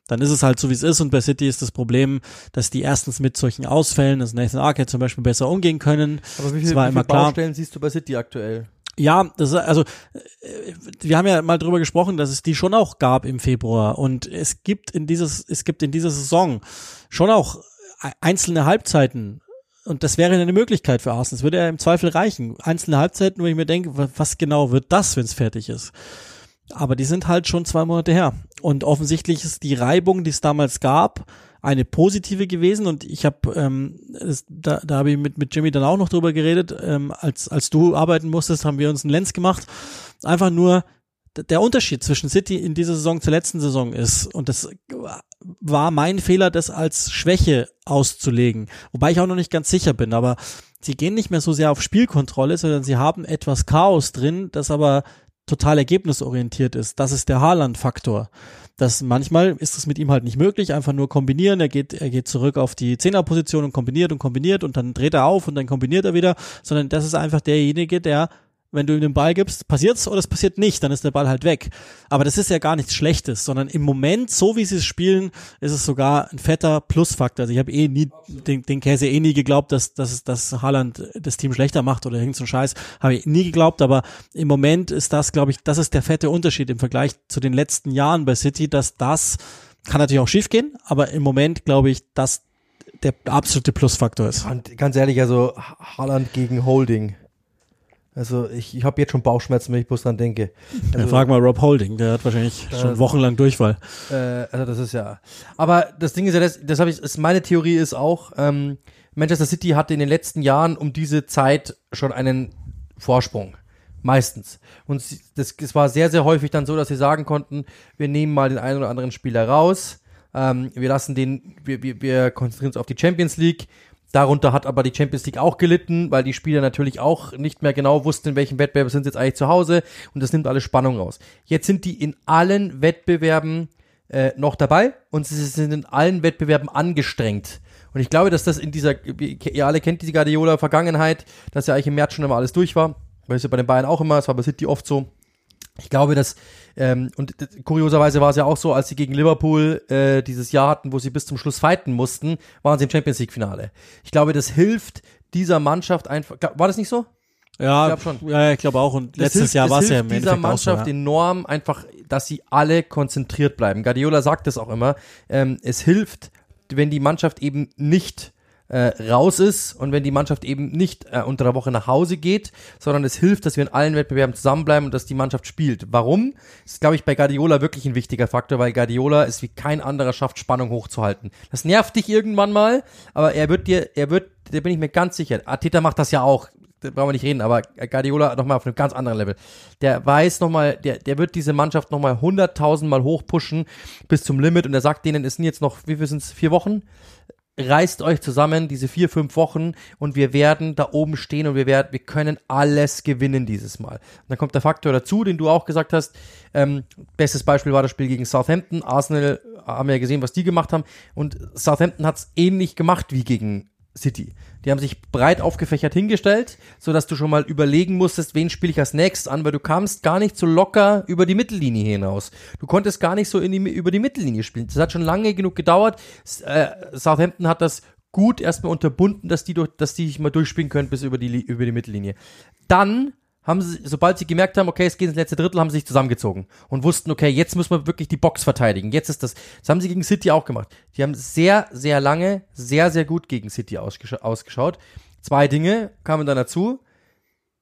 dann ist es halt so, wie es ist. Und bei City ist das Problem, dass die erstens mit solchen Ausfällen, dass Nathan Arquette zum Beispiel besser umgehen können. Aber wie viele, wie viele klar. Baustellen siehst du bei City aktuell? Ja, das also äh, wir haben ja mal drüber gesprochen, dass es die schon auch gab im Februar und es gibt in dieses es gibt in dieser Saison schon auch e- einzelne Halbzeiten und das wäre eine Möglichkeit für Arsenal. Es würde ja im Zweifel reichen. Einzelne Halbzeiten, wo ich mir denke, wa- was genau wird das, wenn es fertig ist? Aber die sind halt schon zwei Monate her. Und offensichtlich ist die Reibung, die es damals gab, eine positive gewesen. Und ich habe, ähm, da, da habe ich mit, mit Jimmy dann auch noch drüber geredet. Ähm, als, als du arbeiten musstest, haben wir uns einen Lenz gemacht. Einfach nur, der Unterschied zwischen City in dieser Saison zur letzten Saison ist, und das war mein Fehler, das als Schwäche auszulegen. Wobei ich auch noch nicht ganz sicher bin, aber sie gehen nicht mehr so sehr auf Spielkontrolle, sondern sie haben etwas Chaos drin, das aber total ergebnisorientiert ist. Das ist der Haaland-Faktor. Das manchmal ist es mit ihm halt nicht möglich, einfach nur kombinieren. Er geht, er geht zurück auf die Zehnerposition und kombiniert und kombiniert und dann dreht er auf und dann kombiniert er wieder, sondern das ist einfach derjenige, der wenn du ihm den Ball gibst, passiert's oder es passiert nicht, dann ist der Ball halt weg. Aber das ist ja gar nichts Schlechtes, sondern im Moment, so wie sie es spielen, ist es sogar ein fetter Plusfaktor. Also ich habe eh nie den, den Käse eh nie geglaubt, dass, dass, dass Haaland das Team schlechter macht oder irgend so ein Scheiß. Habe ich nie geglaubt, aber im Moment ist das, glaube ich, das ist der fette Unterschied im Vergleich zu den letzten Jahren bei City, dass das kann natürlich auch schiefgehen, aber im Moment glaube ich, dass der absolute Plusfaktor ist. Und ganz ehrlich, also Ha- Haaland gegen Holding. Also ich, ich habe jetzt schon Bauchschmerzen, wenn ich bloß dran denke. Ja, Also, frag mal Rob Holding, der hat wahrscheinlich schon wochenlang Durchfall. äh, also das ist ja. Aber das Ding ist ja, das, das habe ich, ist, meine Theorie ist auch, ähm, Manchester City hatte in den letzten Jahren um diese Zeit schon einen Vorsprung. Meistens. Und sie- das, es war sehr, sehr häufig dann so, dass sie sagen konnten, wir nehmen mal den einen oder anderen Spieler raus, ähm, wir lassen den, wir, wir, wir konzentrieren uns auf die Champions League. Darunter hat aber die Champions League auch gelitten, weil die Spieler natürlich auch nicht mehr genau wussten, in welchem Wettbewerb sind sie jetzt eigentlich zu Hause und das nimmt alle Spannung raus. Jetzt sind die in allen Wettbewerben äh, noch dabei und sie sind in allen Wettbewerben angestrengt. Und ich glaube, dass das in dieser, ihr alle kennt diese Guardiola-Vergangenheit, dass ja eigentlich im März schon immer alles durch war. Weil es ja bei den Bayern auch immer, es war bei City oft so. Ich glaube, dass ähm, und kurioserweise war es ja auch so, als sie gegen Liverpool äh, dieses Jahr hatten, wo sie bis zum Schluss fighten mussten, waren sie im Champions League Finale. Ich glaube, das hilft dieser Mannschaft einfach. War das nicht so? Ja, ich glaube schon. Ja, ich glaube auch. Und das letztes hilft, Jahr war es ja im dieser Endeffekt Mannschaft auch so, ja. enorm einfach, dass sie alle konzentriert bleiben. Guardiola sagt das auch immer. Ähm, es hilft, wenn die Mannschaft eben nicht äh, raus ist und wenn die Mannschaft eben nicht äh, unter der Woche nach Hause geht, sondern es hilft, dass wir in allen Wettbewerben zusammenbleiben und dass die Mannschaft spielt. Warum? Das ist, glaube ich, bei Guardiola wirklich ein wichtiger Faktor, weil Guardiola ist wie kein anderer schafft, Spannung hochzuhalten. Das nervt dich irgendwann mal, aber er wird dir, er wird, da bin ich mir ganz sicher, Ateta macht das ja auch, da brauchen wir nicht reden, aber Guardiola nochmal auf einem ganz anderen Level. Der weiß nochmal, der, der wird diese Mannschaft nochmal hunderttausendmal hochpushen bis zum Limit und er sagt denen, es sind jetzt noch, wie viel sind es, vier Wochen? Reißt euch zusammen, diese vier, fünf Wochen und wir werden da oben stehen und wir werden, wir können alles gewinnen dieses Mal. Und dann kommt der Faktor dazu, den du auch gesagt hast. Ähm, bestes Beispiel war das Spiel gegen Southampton. Arsenal haben wir ja gesehen, was die gemacht haben und Southampton hat es ähnlich gemacht wie gegen City. Die haben sich breit aufgefächert hingestellt, so dass du schon mal überlegen musstest, wen spiele ich als nächstes an, weil du kamst gar nicht so locker über die Mittellinie hinaus. Du konntest gar nicht so die, über die Mittellinie spielen. Das hat schon lange genug gedauert. Äh, Southampton hat das gut erstmal unterbunden, dass die durch, dass die sich mal durchspielen können bis über die, über die Mittellinie. Dann haben sie, sobald sie gemerkt haben, okay, es geht ins letzte Drittel, haben sie sich zusammengezogen und wussten, okay, jetzt müssen wir wirklich die Box verteidigen. Jetzt ist das, das haben sie gegen City auch gemacht. Die haben sehr, sehr lange, sehr, sehr gut gegen City ausgesch ausgeschaut. Zwei Dinge kamen dann dazu.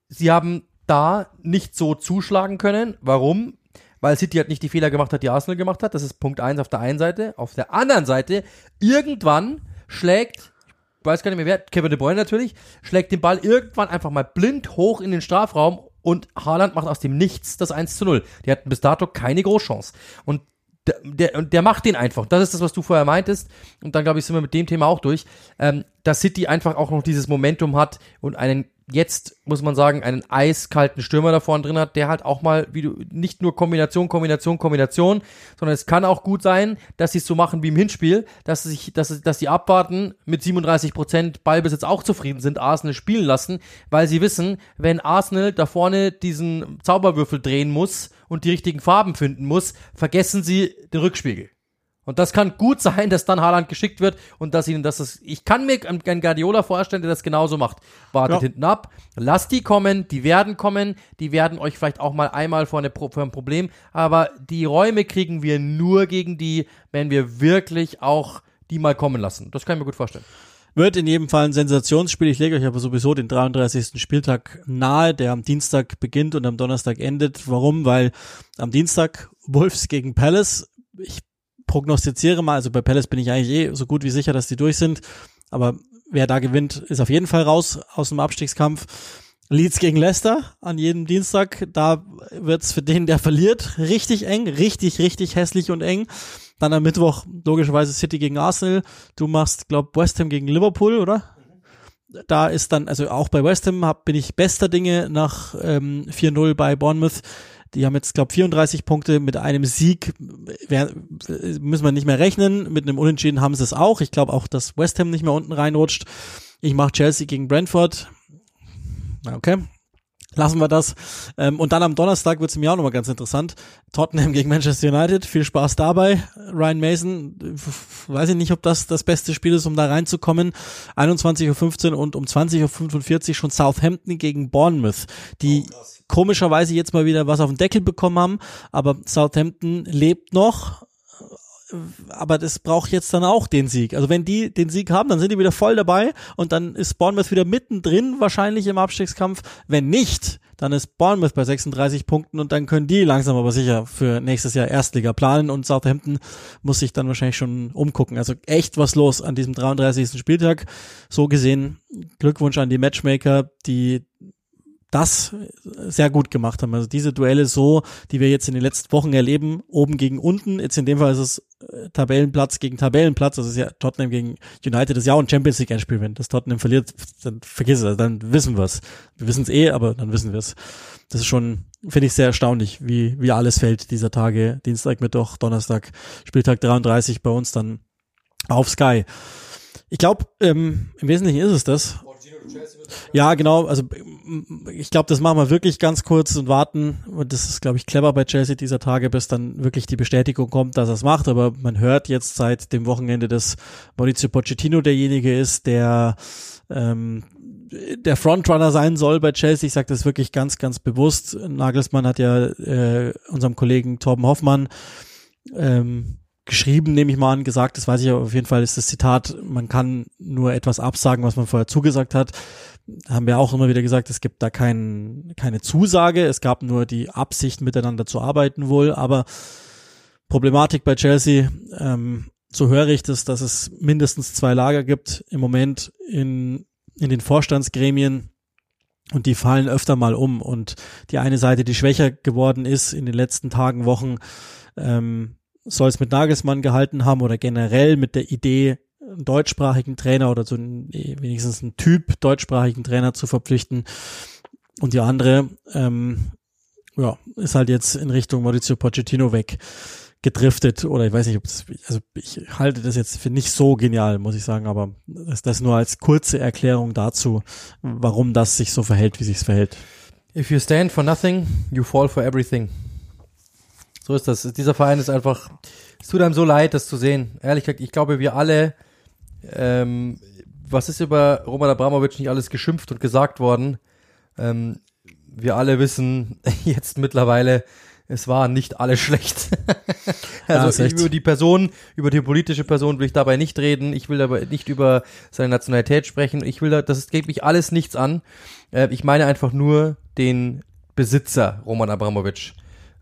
Sie haben da nicht so zuschlagen können. Warum? Weil City halt nicht die Fehler gemacht hat, die Arsenal gemacht hat. Das ist Punkt eins auf der einen Seite. Auf der anderen Seite, irgendwann schlägt weiß gar nicht mehr wer, Kevin De Bruyne natürlich, schlägt den Ball irgendwann einfach mal blind hoch in den Strafraum und Haaland macht aus dem Nichts das 1 zu 0. Die hatten bis dato keine Großchance. Und der, der, der macht den einfach. Das ist das, was du vorher meintest. Und dann, glaube ich, sind wir mit dem Thema auch durch. Ähm, dass City einfach auch noch dieses Momentum hat und einen jetzt, muss man sagen, einen eiskalten Stürmer da vorne drin hat, der halt auch mal, wie du, nicht nur Kombination, Kombination, Kombination, sondern es kann auch gut sein, dass sie es so machen wie im Hinspiel, dass sie sich, dass, dass sie abwarten, mit 37 Prozent Ballbesitz auch zufrieden sind, Arsenal spielen lassen, weil sie wissen, wenn Arsenal da vorne diesen Zauberwürfel drehen muss und die richtigen Farben finden muss, vergessen sie den Rückspiegel. Und das kann gut sein, dass dann Haaland geschickt wird und dass ihnen das ist. Ich kann mir einen Guardiola vorstellen, der das genauso macht. Wartet ja. hinten ab, lasst die kommen, die werden kommen, die werden euch vielleicht auch mal einmal vor, eine, vor ein Problem, aber die Räume kriegen wir nur gegen die, wenn wir wirklich auch die mal kommen lassen. Das kann ich mir gut vorstellen. Wird in jedem Fall ein Sensationsspiel. Ich lege euch aber sowieso den 33. Spieltag nahe, der am Dienstag beginnt und am Donnerstag endet. Warum? Weil am Dienstag Wolves gegen Palace. Ich prognostiziere mal, also bei Palace bin ich eigentlich eh so gut wie sicher, dass die durch sind. Aber wer da gewinnt, ist auf jeden Fall raus aus dem Abstiegskampf. Leeds gegen Leicester an jedem Dienstag, da wird's für den, der verliert, richtig eng, richtig, richtig hässlich und eng. Dann am Mittwoch logischerweise City gegen Arsenal. Du machst, glaub, West Ham gegen Liverpool, oder? Da ist dann, also auch bei West Ham hab, bin ich bester Dinge nach ähm, 4-0 bei Bournemouth. Die haben jetzt, glaube 34 Punkte mit einem Sieg. Wer, müssen wir nicht mehr rechnen. Mit einem Unentschieden haben sie es auch. Ich glaube auch, dass West Ham nicht mehr unten reinrutscht. Ich mache Chelsea gegen Brentford. Okay, lassen wir das. Ähm, und dann am Donnerstag wird es mir auch nochmal ganz interessant. Tottenham gegen Manchester United. Viel Spaß dabei. Ryan Mason, weiß ich nicht, ob das das beste Spiel ist, um da reinzukommen. 21.15 Uhr und um 20.45 Uhr schon Southampton gegen Bournemouth, die oh, komischerweise jetzt mal wieder was auf den Deckel bekommen haben. Aber Southampton lebt noch aber das braucht jetzt dann auch den Sieg. Also wenn die den Sieg haben, dann sind die wieder voll dabei und dann ist Bournemouth wieder mittendrin wahrscheinlich im Abstiegskampf. Wenn nicht, dann ist Bournemouth bei 36 Punkten und dann können die langsam aber sicher für nächstes Jahr Erstliga planen und Southampton muss sich dann wahrscheinlich schon umgucken. Also echt was los an diesem 33. Spieltag. So gesehen Glückwunsch an die Matchmaker, die das sehr gut gemacht haben. Also diese Duelle so, die wir jetzt in den letzten Wochen erleben, oben gegen unten. Jetzt in dem Fall ist es äh, Tabellenplatz gegen Tabellenplatz. Das ist ja Tottenham gegen United, das ist ja auch ein Champions League Endspiel. Wenn das Tottenham verliert, dann vergiss es, dann wissen wir es. Wir wissen es eh, aber dann wissen wir es. Das ist schon, finde ich sehr erstaunlich, wie, wie alles fällt dieser Tage. Dienstag, Mittwoch, Donnerstag, Spieltag 33 bei uns dann auf Sky. Ich glaube, ähm, im Wesentlichen ist es das. Ja, genau. Also ich glaube, das machen wir wirklich ganz kurz und warten. Und das ist, glaube ich, clever bei Chelsea dieser Tage, bis dann wirklich die Bestätigung kommt, dass er es macht. Aber man hört jetzt seit dem Wochenende, dass Maurizio Pochettino derjenige ist, der ähm, der Frontrunner sein soll bei Chelsea. Ich sage das wirklich ganz, ganz bewusst. Nagelsmann hat ja äh, unserem Kollegen Torben Hoffmann ähm, geschrieben, nehme ich mal an, gesagt, das weiß ich aber auf jeden Fall ist das Zitat, man kann nur etwas absagen, was man vorher zugesagt hat. Haben wir auch immer wieder gesagt, es gibt da kein, keine Zusage, es gab nur die Absicht, miteinander zu arbeiten wohl, aber Problematik bei Chelsea, ähm, so höre ich das, dass es mindestens zwei Lager gibt im Moment in, in den Vorstandsgremien. Und die fallen öfter mal um. Und die eine Seite, die schwächer geworden ist in den letzten Tagen, Wochen, ähm, soll es mit Nagelsmann gehalten haben oder generell mit der Idee, einen deutschsprachigen Trainer oder so wenigstens einen Typ deutschsprachigen Trainer zu verpflichten. Und die andere, ähm, ja, ist halt jetzt in Richtung Maurizio Pochettino weg gedriftet oder ich weiß nicht, ob das, also ich halte das jetzt für nicht so genial, muss ich sagen, aber das, das nur als kurze Erklärung dazu, warum das sich so verhält, wie sich es verhält. If you stand for nothing, you fall for everything. So ist das. Dieser Verein ist einfach, es tut einem so leid, das zu sehen. Ehrlich gesagt, ich glaube, wir alle, ähm, was ist über Roman Abramovic nicht alles geschimpft und gesagt worden? Ähm, wir alle wissen jetzt mittlerweile, es war nicht alles schlecht. also ja, über die Person, über die politische Person will ich dabei nicht reden. Ich will aber nicht über seine Nationalität sprechen. Ich will da, das geht mich alles nichts an. Äh, ich meine einfach nur den Besitzer Roman Abramovic.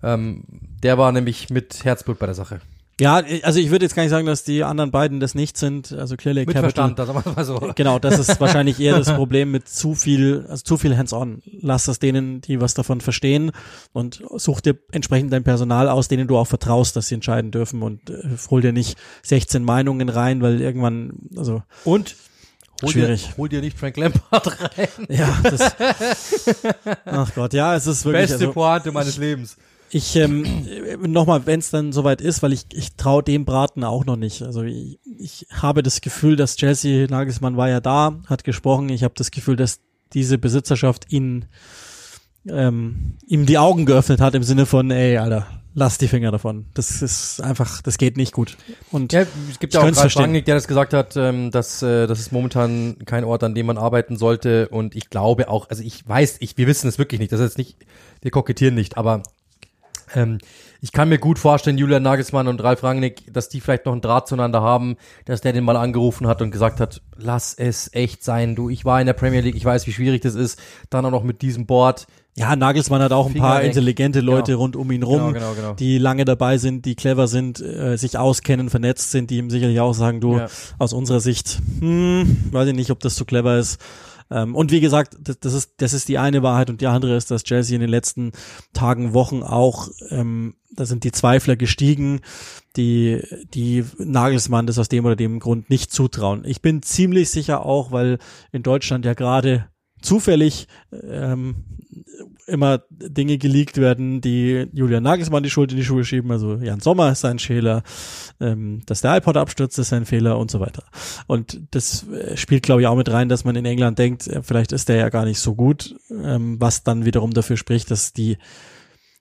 Ähm, der war nämlich mit Herzblut bei der Sache. Ja, also ich würde jetzt gar nicht sagen, dass die anderen beiden das nicht sind. Also Clear Lake mit Capital. Verstand, das mal so. Genau, das ist wahrscheinlich eher das Problem mit zu viel, also zu viel Hands-on. Lass das denen, die was davon verstehen und such dir entsprechend dein Personal aus, denen du auch vertraust, dass sie entscheiden dürfen und äh, hol dir nicht 16 Meinungen rein, weil irgendwann, also. Und Hol Schwierig. Dir, hol dir nicht Frank Lampard rein. Ja, das, ach Gott, ja, es ist wirklich. Beste also, Pointe meines Lebens ich ähm, nochmal, wenn es dann soweit ist, weil ich, ich traue dem Braten auch noch nicht. Also ich, ich habe das Gefühl, dass Jesse Nagelsmann war ja da, hat gesprochen. Ich habe das Gefühl, dass diese Besitzerschaft ihn ähm, ihm die Augen geöffnet hat im Sinne von, ey, Alter, lass die Finger davon. Das ist einfach, das geht nicht gut. Und ja, es gibt ja auch Ralf Rangnick, der das gesagt hat, ähm, dass äh, das ist momentan kein Ort, an dem man arbeiten sollte. Und ich glaube auch, also ich weiß, ich, wir wissen es wirklich nicht. Das ist jetzt nicht, wir kokettieren nicht, aber ähm, ich kann mir gut vorstellen, Julian Nagelsmann und Ralf Rangnick, dass die vielleicht noch einen Draht zueinander haben, dass der den mal angerufen hat und gesagt hat, lass es echt sein, du, ich war in der Premier League, ich weiß, wie schwierig das ist, dann auch noch mit diesem Board. Ja, Nagelsmann hat auch ein paar intelligente Leute genau. rund um ihn rum, genau, genau, genau. die lange dabei sind, die clever sind, äh, sich auskennen, vernetzt sind, die ihm sicherlich auch sagen, du, ja. aus unserer Sicht, hm, weiß ich nicht, ob das so clever ist. Ähm, und wie gesagt, das, das, ist, das ist die eine Wahrheit und die andere ist, dass Chelsea in den letzten Tagen, Wochen auch, ähm, da sind die Zweifler gestiegen, die, die Nagelsmann das aus dem oder dem Grund nicht zutrauen. Ich bin ziemlich sicher auch, weil in Deutschland ja gerade zufällig ähm, immer Dinge geleakt werden, die Julian Nagelsmann die Schuld in die Schuhe schieben. Also Jan Sommer ist sein Fehler, ähm, dass der iPod abstürzt ist sein Fehler und so weiter. Und das äh, spielt, glaube ich, auch mit rein, dass man in England denkt, äh, vielleicht ist der ja gar nicht so gut, ähm, was dann wiederum dafür spricht, dass die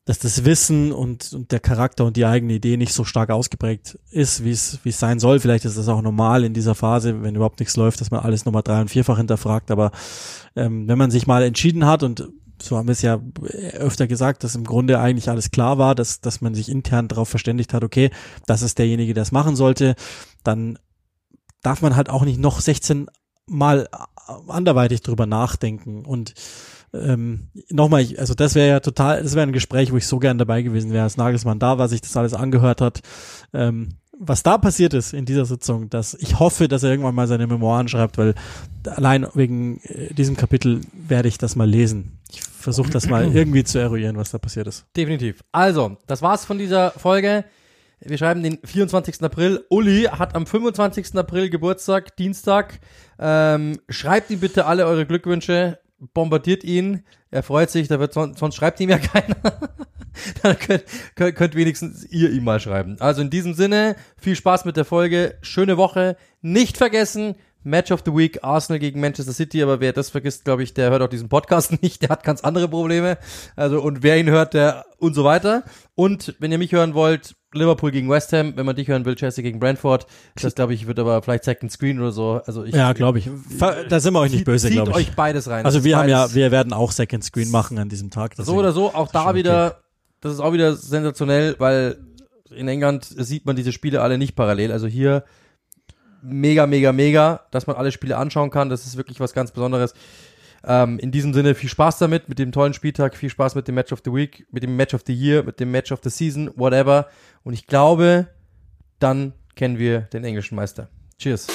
dass das Wissen und, und der Charakter und die eigene Idee nicht so stark ausgeprägt ist, wie es wie es sein soll. Vielleicht ist das auch normal in dieser Phase, wenn überhaupt nichts läuft, dass man alles nochmal drei- und vierfach hinterfragt. Aber ähm, wenn man sich mal entschieden hat und so haben wir es ja öfter gesagt, dass im Grunde eigentlich alles klar war, dass, dass man sich intern darauf verständigt hat, okay, das ist derjenige, der es machen sollte, dann darf man halt auch nicht noch 16 Mal anderweitig drüber nachdenken und ähm, nochmal, also das wäre ja total, das wäre ein Gespräch, wo ich so gern dabei gewesen wäre, als Nagelsmann da war, sich das alles angehört hat. Ähm, was da passiert ist in dieser Sitzung, dass ich hoffe, dass er irgendwann mal seine Memoiren schreibt, weil allein wegen äh, diesem Kapitel werde ich das mal lesen. Ich versuche das mal irgendwie zu eruieren, was da passiert ist. Definitiv. Also, das war's von dieser Folge. Wir schreiben den 24. April. Uli hat am 25. April Geburtstag, Dienstag. Ähm, schreibt ihm bitte alle eure Glückwünsche bombardiert ihn, er freut sich, da wird sonst, sonst schreibt ihm ja keiner. Dann könnt, könnt, könnt wenigstens ihr ihm mal schreiben. Also in diesem Sinne, viel Spaß mit der Folge, schöne Woche, nicht vergessen, Match of the Week, Arsenal gegen Manchester City, aber wer das vergisst, glaube ich, der hört auch diesen Podcast nicht, der hat ganz andere Probleme. Also, und wer ihn hört, der und so weiter. Und wenn ihr mich hören wollt, Liverpool gegen West Ham, wenn man dich hören will, Chelsea gegen Brentford. Das glaube ich wird aber vielleicht Second Screen oder so. Also ich, ja, glaube ich. Da sind wir euch nicht böse, glaube ich. euch beides rein. Also wir haben ja, wir werden auch Second Screen machen an diesem Tag. So oder so, auch da wieder, okay. das ist auch wieder sensationell, weil in England sieht man diese Spiele alle nicht parallel. Also hier mega, mega, mega, dass man alle Spiele anschauen kann. Das ist wirklich was ganz Besonderes. Ähm, in diesem Sinne viel Spaß damit, mit dem tollen Spieltag, viel Spaß mit dem Match of the Week, mit dem Match of the Year, mit dem Match of the Season, whatever. Und ich glaube, dann kennen wir den englischen Meister. Cheers.